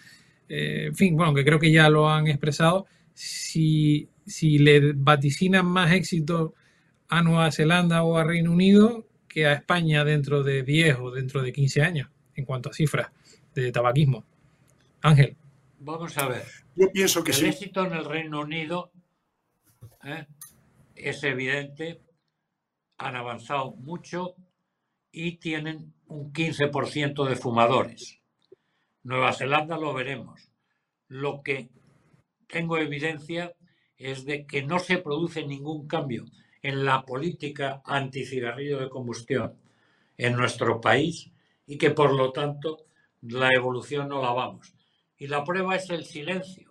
Speaker 3: eh, en fin, bueno, que creo que ya lo han expresado, si, si le vaticinan más éxito a Nueva Zelanda o a Reino Unido que a España dentro de 10 o dentro de 15 años, en cuanto a cifras de tabaquismo. Ángel.
Speaker 5: Vamos a ver.
Speaker 4: Yo pienso que
Speaker 5: el
Speaker 4: sí.
Speaker 5: éxito en el Reino Unido ¿eh? es evidente, han avanzado mucho y tienen un 15% de fumadores. Nueva Zelanda lo veremos. Lo que tengo evidencia es de que no se produce ningún cambio en la política anticigarrillo de combustión en nuestro país y que por lo tanto la evolución no la vamos. Y la prueba es el silencio.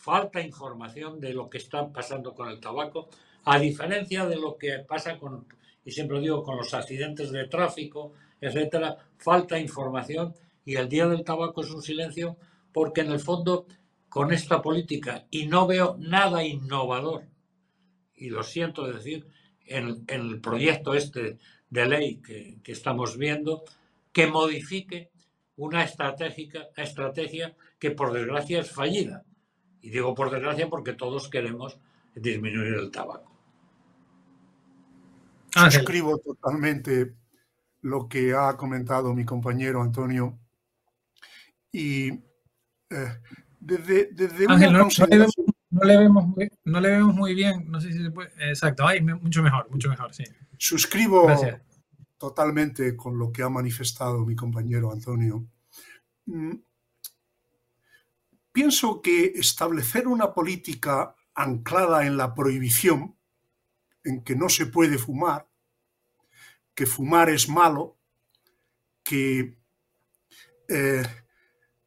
Speaker 5: Falta información de lo que está pasando con el tabaco, a diferencia de lo que pasa con, y siempre digo, con los accidentes de tráfico, etcétera, falta información y el día del tabaco es un silencio porque en el fondo con esta política y no veo nada innovador y lo siento decir, en, en el proyecto este de ley que, que, estamos viendo, que modifique una estratégica, estrategia que por desgracia es fallida. Y digo por desgracia porque todos queremos disminuir el tabaco.
Speaker 4: Suscribo totalmente lo que ha comentado mi compañero Antonio. Y eh, desde, desde
Speaker 3: Ángel,
Speaker 4: una
Speaker 3: no,
Speaker 4: consideración...
Speaker 3: no, le vemos, no, le vemos, no le vemos muy bien, no sé si se puede. Exacto, ay, mucho mejor, mucho mejor, sí.
Speaker 4: Suscribo
Speaker 3: Gracias.
Speaker 4: totalmente con lo que ha manifestado mi compañero Antonio. Pienso que establecer una política anclada en la prohibición, en que no se puede fumar, que fumar es malo, que eh,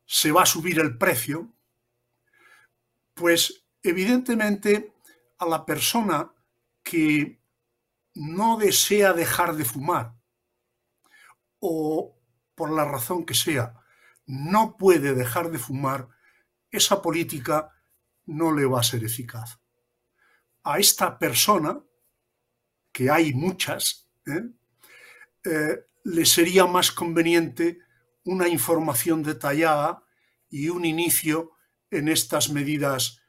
Speaker 4: se va a subir el precio, pues evidentemente a la persona que no desea dejar de fumar o por la razón que sea no puede dejar de fumar, esa política no le va a ser eficaz. A esta persona, que hay muchas, ¿eh? Eh, le sería más conveniente una información detallada y un inicio en estas medidas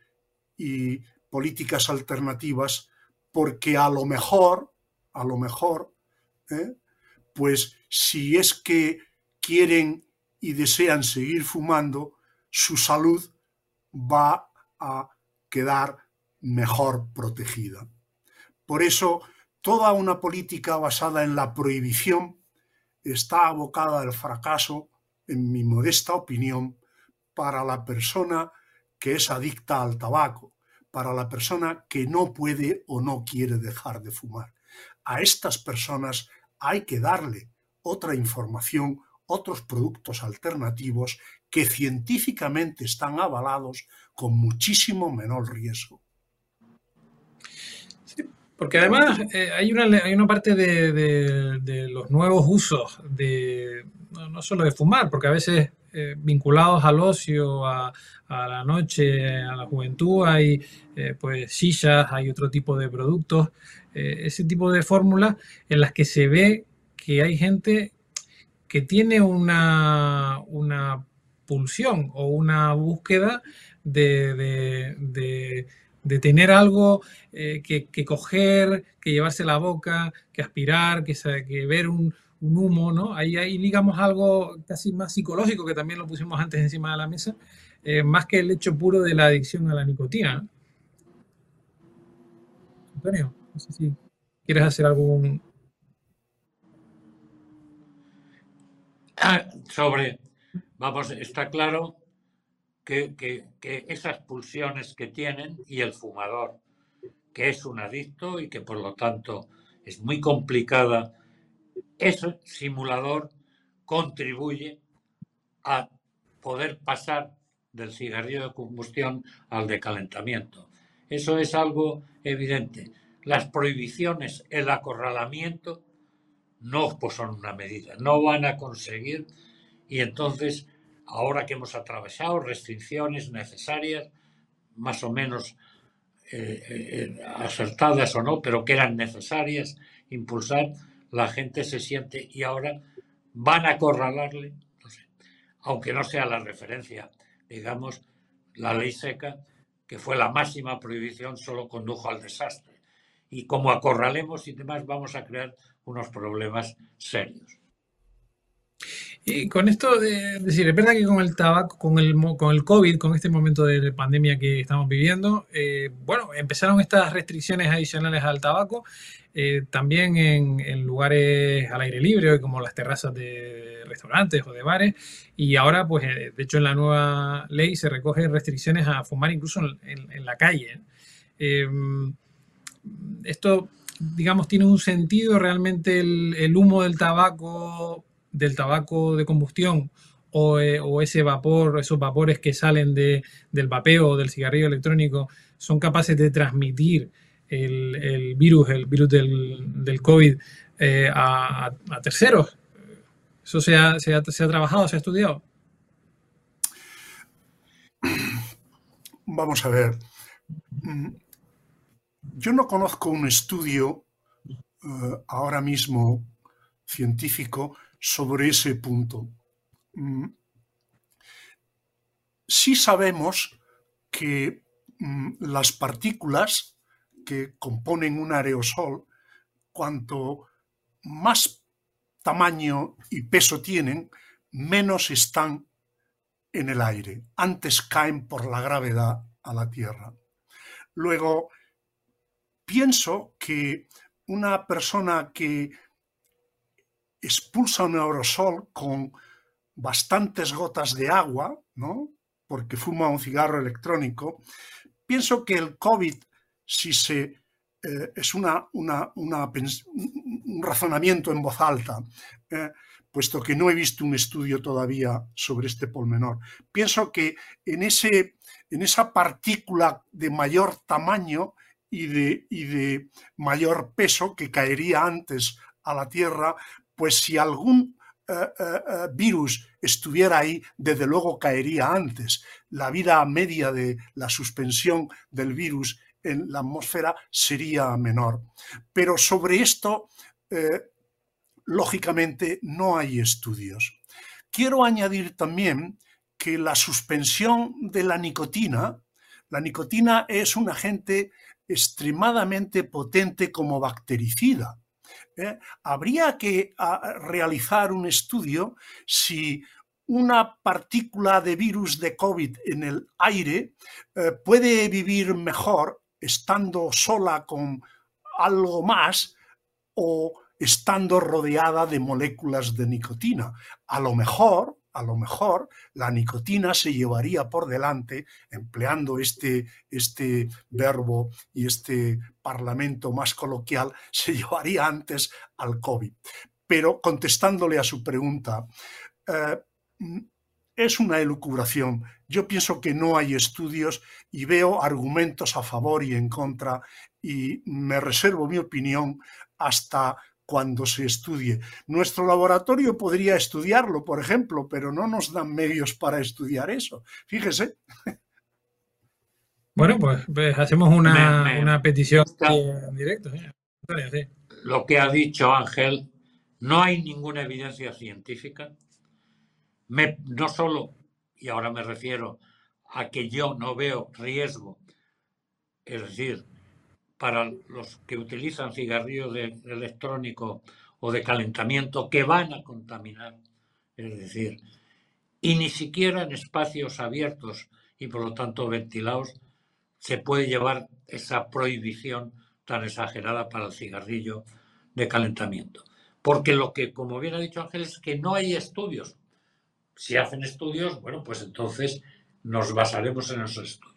Speaker 4: y políticas alternativas, porque a lo mejor, a lo mejor, ¿eh? pues si es que quieren y desean seguir fumando, su salud va a quedar mejor protegida. Por eso, toda una política basada en la prohibición está abocada al fracaso, en mi modesta opinión, para la persona que es adicta al tabaco, para la persona que no puede o no quiere dejar de fumar. A estas personas hay que darle otra información, otros productos alternativos que científicamente están avalados con muchísimo menor riesgo.
Speaker 3: Sí, porque además eh, hay, una, hay una parte de, de, los nuevos usos, de, no, solo de fumar, porque a veces eh, vinculados al ocio, a, la noche, a la juventud, hay eh, pues sillas, hay otro tipo de productos, ese tipo de fórmulas en las que se ve que hay gente que tiene una, una pulsión o una búsqueda de, de, de, tener algo eh, que, que, coger, que llevarse la boca, que aspirar, que, que ver un, un, humo, ¿no? Ahí, ahí digamos algo casi más psicológico, que también lo pusimos antes encima de la mesa, eh, más que el hecho puro de la adicción a la nicotina. Antonio, no sé si quieres hacer algún...
Speaker 5: Ah, sobre, vamos, está claro que, que, esas pulsiones que tienen y el fumador, que es un adicto y que por lo tanto es muy complicada, ese simulador contribuye a poder pasar del cigarrillo de combustión al de calentamiento. Eso es algo evidente. Las prohibiciones, el acorralamiento, no pues son una medida, no van a conseguir y entonces ahora que hemos atravesado restricciones necesarias, más o menos eh, eh, acertadas o no, pero que eran necesarias impulsar, la gente se siente y ahora van a acorralarle, aunque no sea la referencia, digamos, la ley seca, que fue la máxima prohibición, solo condujo al desastre. Y como acorralemos y demás, vamos a crear unos problemas serios.
Speaker 3: Y con esto, de, decir, es verdad que con el tabaco, con el, con el COVID, con este momento de pandemia que estamos viviendo, eh, bueno, empezaron estas restricciones adicionales al tabaco, eh, también en, lugares al aire libre, como las terrazas de restaurantes o de bares, y ahora, pues, eh, de hecho, en la nueva ley se recogen restricciones a fumar incluso en, la calle. esto, digamos, tiene un sentido realmente el, el humo del tabaco del tabaco de combustión eh, o, ese vapor, esos vapores que salen de, del vapeo o del cigarrillo electrónico son capaces de transmitir el, virus, el virus del, COVID eh, a, terceros. ¿Eso se ha, se, ha, trabajado, se ha estudiado?
Speaker 4: Vamos a ver. Mm, yo no conozco un estudio eh, ahora mismo científico sobre ese punto. Mm, sí sabemos que mm, las partículas que componen un aerosol, cuanto más tamaño y peso tienen, menos están en el aire. Antes caen por la gravedad a la Tierra. Luego, pienso que una persona que expulsa un aerosol con bastantes gotas de agua, ¿no? porque fuma un cigarro electrónico, pienso que el COVID, si se eh, es una, un razonamiento en voz alta, eh, puesto que no he visto un estudio todavía sobre este polmenor. Pienso que en, ese, en esa partícula de mayor tamaño y de, y de mayor peso que caería antes a la Tierra, pues si algún eh, eh, eh, virus estuviera ahí, desde luego caería antes. La vida media de la suspensión del virus en la atmósfera sería menor. Pero sobre esto, lógicamente, no hay estudios. Quiero añadir también que la suspensión de la nicotina, la nicotina es un agente extremadamente potente como bactericida ¿eh? habría que realizar un estudio si una partícula de virus de COVID en el aire eh, puede vivir mejor estando sola con algo más o estando rodeada de moléculas de nicotina. A lo mejor a lo mejor la nicotina se llevaría por delante, empleando este, este verbo y este parlamento más coloquial, se llevaría antes al COVID. Pero contestándole a su pregunta, eh, es una elucubración. Yo pienso que no hay estudios y veo argumentos a favor y en contra y me reservo mi opinión hasta cuando se estudie. Nuestro laboratorio podría estudiarlo, por ejemplo, pero no nos dan medios para estudiar eso. Fíjese.
Speaker 3: Bueno, pues, pues hacemos una, petición en directo.
Speaker 5: Lo que ha dicho Ángel, no hay ninguna evidencia científica. no solo, y ahora me refiero a que yo no veo riesgo, es decir, para los que utilizan cigarrillos de, electrónico o de calentamiento que van a contaminar. Es decir, y ni siquiera en espacios abiertos y por lo tanto ventilados se puede llevar esa prohibición tan exagerada para el cigarrillo de calentamiento. Porque lo que, como bien ha dicho Ángel, es que no hay estudios. Si hacen estudios, bueno, pues entonces nos basaremos en esos estudios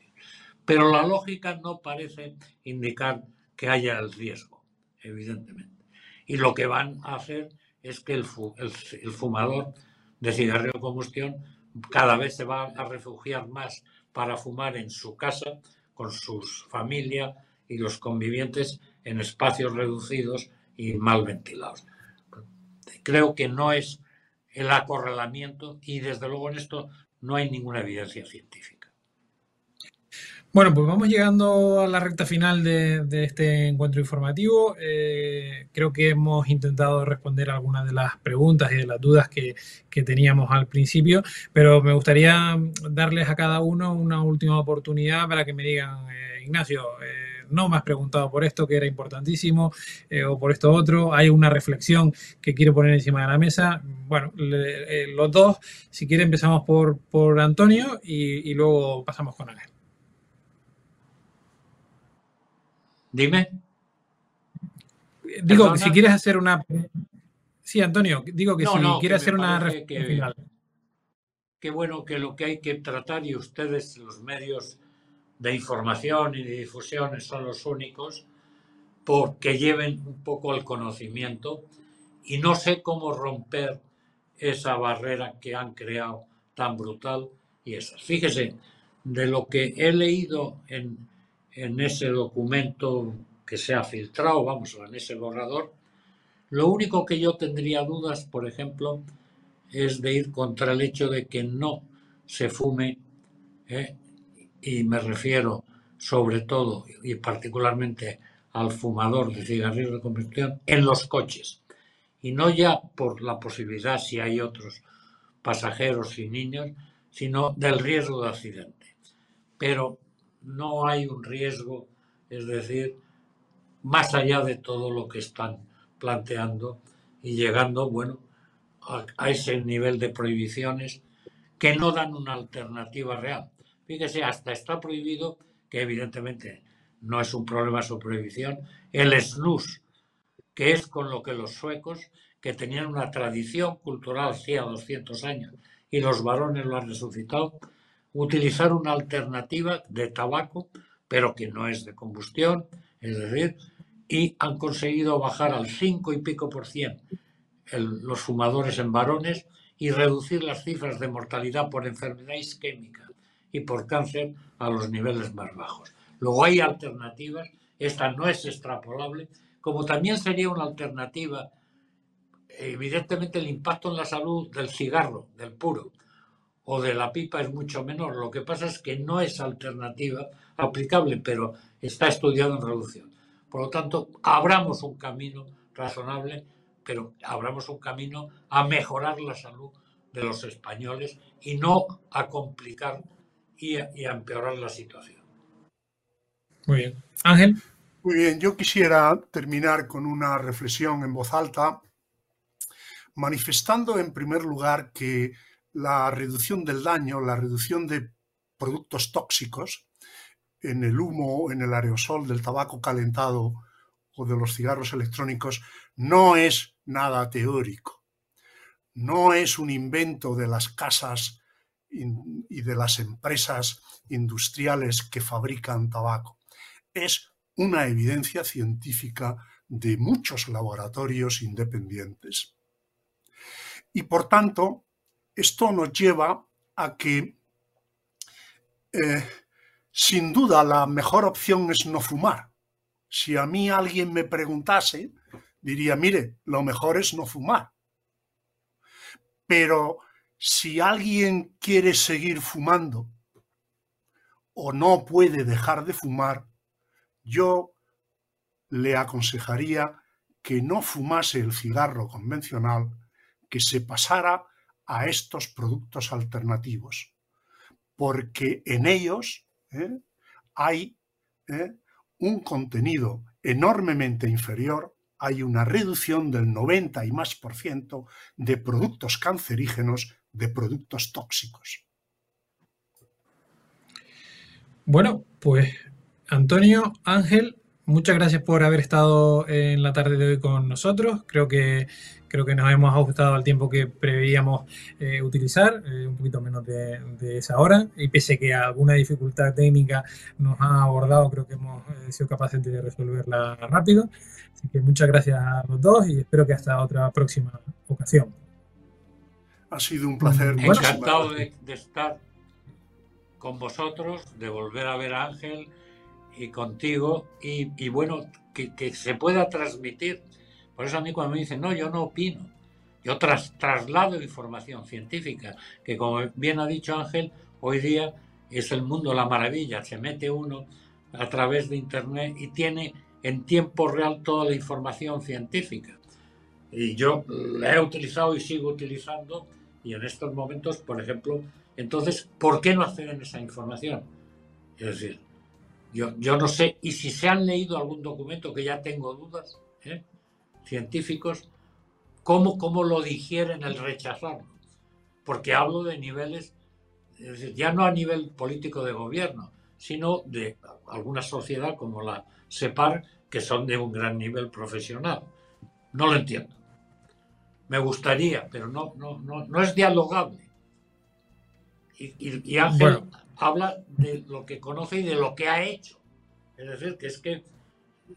Speaker 5: pero la lógica no parece indicar que haya el riesgo, evidentemente. Y lo que van a hacer es que el, fumador de cigarrillo de combustión cada vez se va a refugiar más para fumar en su casa, con su familia y los convivientes en espacios reducidos y mal ventilados. Creo que no es el acorralamiento y desde luego en esto no hay ninguna evidencia científica.
Speaker 3: Bueno, pues vamos llegando a la recta final de, este encuentro informativo. Eh, creo que hemos intentado responder algunas de las preguntas y de las dudas que, teníamos al principio, pero me gustaría darles a cada uno una última oportunidad para que me digan, eh, Ignacio, eh, no me has preguntado por esto que era importantísimo o por esto otro, hay una reflexión que quiero poner encima de la mesa. Bueno, los dos, si quiere empezamos por, por Antonio y, y luego pasamos con Ángel.
Speaker 5: Dime.
Speaker 3: Digo, si quieres hacer una. Sí, Antonio, digo que si quieres hacer una
Speaker 5: final. Qué bueno que lo que hay que tratar, y ustedes, los medios de información y de difusión, son los únicos, porque lleven un poco el conocimiento y no sé cómo romper esa barrera que han creado tan brutal y esa. Fíjese, de lo que he leído en, en ese documento que se ha filtrado, vamos, en ese borrador. Lo único que yo tendría dudas, por ejemplo, es de ir contra el hecho de que no se fume, ¿eh? y me refiero sobre todo y particularmente al fumador de cigarrillos de combustión en los coches. Y no ya por la posibilidad, si hay otros pasajeros y niños, sino del riesgo de accidente. Pero no hay un riesgo, es decir, más allá de todo lo que están planteando y llegando, bueno, a, ese nivel de prohibiciones que no dan una alternativa real. Fíjese, hasta está prohibido, que evidentemente no es un problema su prohibición, el snus, que es con lo que los suecos, que tenían una tradición cultural hacía 200 años, y los varones lo han resucitado, utilizar una alternativa de tabaco, pero que no es de combustión, es decir, y han conseguido bajar al 5 y pico por cien los fumadores en varones y reducir las cifras de mortalidad por enfermedad isquémica y por cáncer a los niveles más bajos. Luego hay alternativas, esta no es extrapolable, como también sería una alternativa, evidentemente el impacto en la salud del cigarro, del puro, o de la pipa es mucho menor. Lo que pasa es que no es alternativa aplicable, pero está estudiado en reducción. Por lo tanto, abramos un camino razonable, pero abramos un camino a mejorar la salud de los españoles y no a complicar y a, y a empeorar la situación.
Speaker 3: Muy bien. Ángel.
Speaker 4: Muy bien, yo quisiera terminar con una reflexión en voz alta, manifestando en primer lugar que la reducción del daño, la reducción de productos tóxicos en el humo, en el aerosol del tabaco calentado o de los cigarros electrónicos, no es nada teórico. No es un invento de las casas y de las empresas industriales que fabrican tabaco. Es una evidencia científica de muchos laboratorios independientes. Y por tanto, esto nos lleva a que, eh, sin duda, la mejor opción es no fumar. Si a mí alguien me preguntase, diría, mire, lo mejor es no fumar. Pero si alguien quiere seguir fumando o no puede dejar de fumar, yo le aconsejaría que no fumase el cigarro convencional, que se pasara a estos productos alternativos, porque en ellos ¿eh? hay ¿eh? un contenido enormemente inferior, hay una reducción del 90 y más por ciento de productos cancerígenos, de productos tóxicos.
Speaker 3: Bueno, pues Antonio, Ángel, muchas gracias por haber estado en la tarde de hoy con nosotros. Creo que creo que nos hemos ajustado al tiempo que preveíamos eh, utilizar, eh, un poquito menos de, esa hora, y pese que alguna dificultad técnica nos ha abordado, creo que hemos eh, sido capaces de resolverla rápido. Así que muchas gracias a los dos y espero que hasta otra próxima ocasión.
Speaker 4: Ha sido un placer.
Speaker 5: Encantado de, estar con vosotros, de volver a ver a Ángel y contigo, y, bueno, que, que se pueda transmitir por eso a mí cuando me dicen, no, yo no opino, yo tras, traslado información científica, que como bien ha dicho Ángel, hoy día es el mundo la maravilla. Se mete uno a través de Internet y tiene en tiempo real toda la información científica. Y yo la he utilizado y sigo utilizando y en estos momentos, por ejemplo, entonces, ¿por qué no acceden a esa información? Es decir, yo, yo no sé, y si se han leído algún documento, que ya tengo dudas, ¿eh? científicos, ¿cómo, ¿cómo lo digieren el rechazarlo? Porque hablo de niveles, ya no a nivel político de gobierno, sino de alguna sociedad como la SEPAR, que son de un gran nivel profesional. No lo entiendo. Me gustaría, pero no, no, no, no es dialogable. Y, y, Ángel habla de lo que conoce y de lo que ha hecho. Es decir, que es que,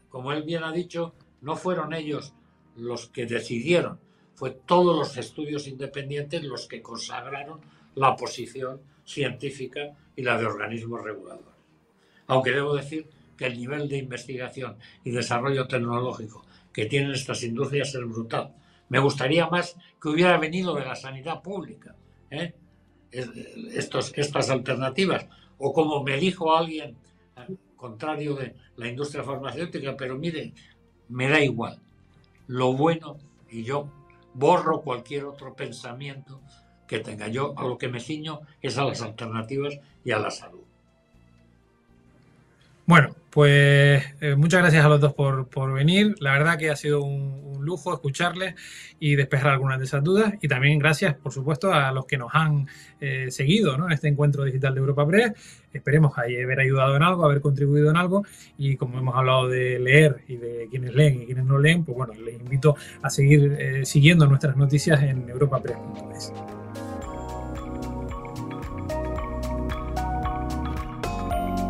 Speaker 5: como él bien ha dicho, no fueron ellos los que decidieron, fue todos los estudios independientes los que consagraron la posición científica y la de organismos reguladores. Aunque debo decir que el nivel de investigación y desarrollo tecnológico que tienen estas industrias es brutal. Me gustaría más que hubiera venido de la sanidad pública ¿eh? Estos, estas alternativas. O como me dijo alguien, contrario de la industria farmacéutica, pero mire, me da igual. Lo bueno, y yo borro cualquier otro pensamiento que tenga. Yo a lo que me ciño es a las alternativas y a la salud.
Speaker 3: Bueno, pues eh, muchas gracias a los dos por, venir. La verdad que ha sido un, lujo escucharles y despejar algunas de esas dudas. Y también gracias, por supuesto, a los que nos han eh, seguido en este encuentro digital de Europa Press. Esperemos haber ayudado en algo, haber contribuido en algo. Y como hemos hablado de leer y de quienes leen y quienes no leen, pues bueno, les invito a seguir eh, siguiendo nuestras noticias en europapress.es.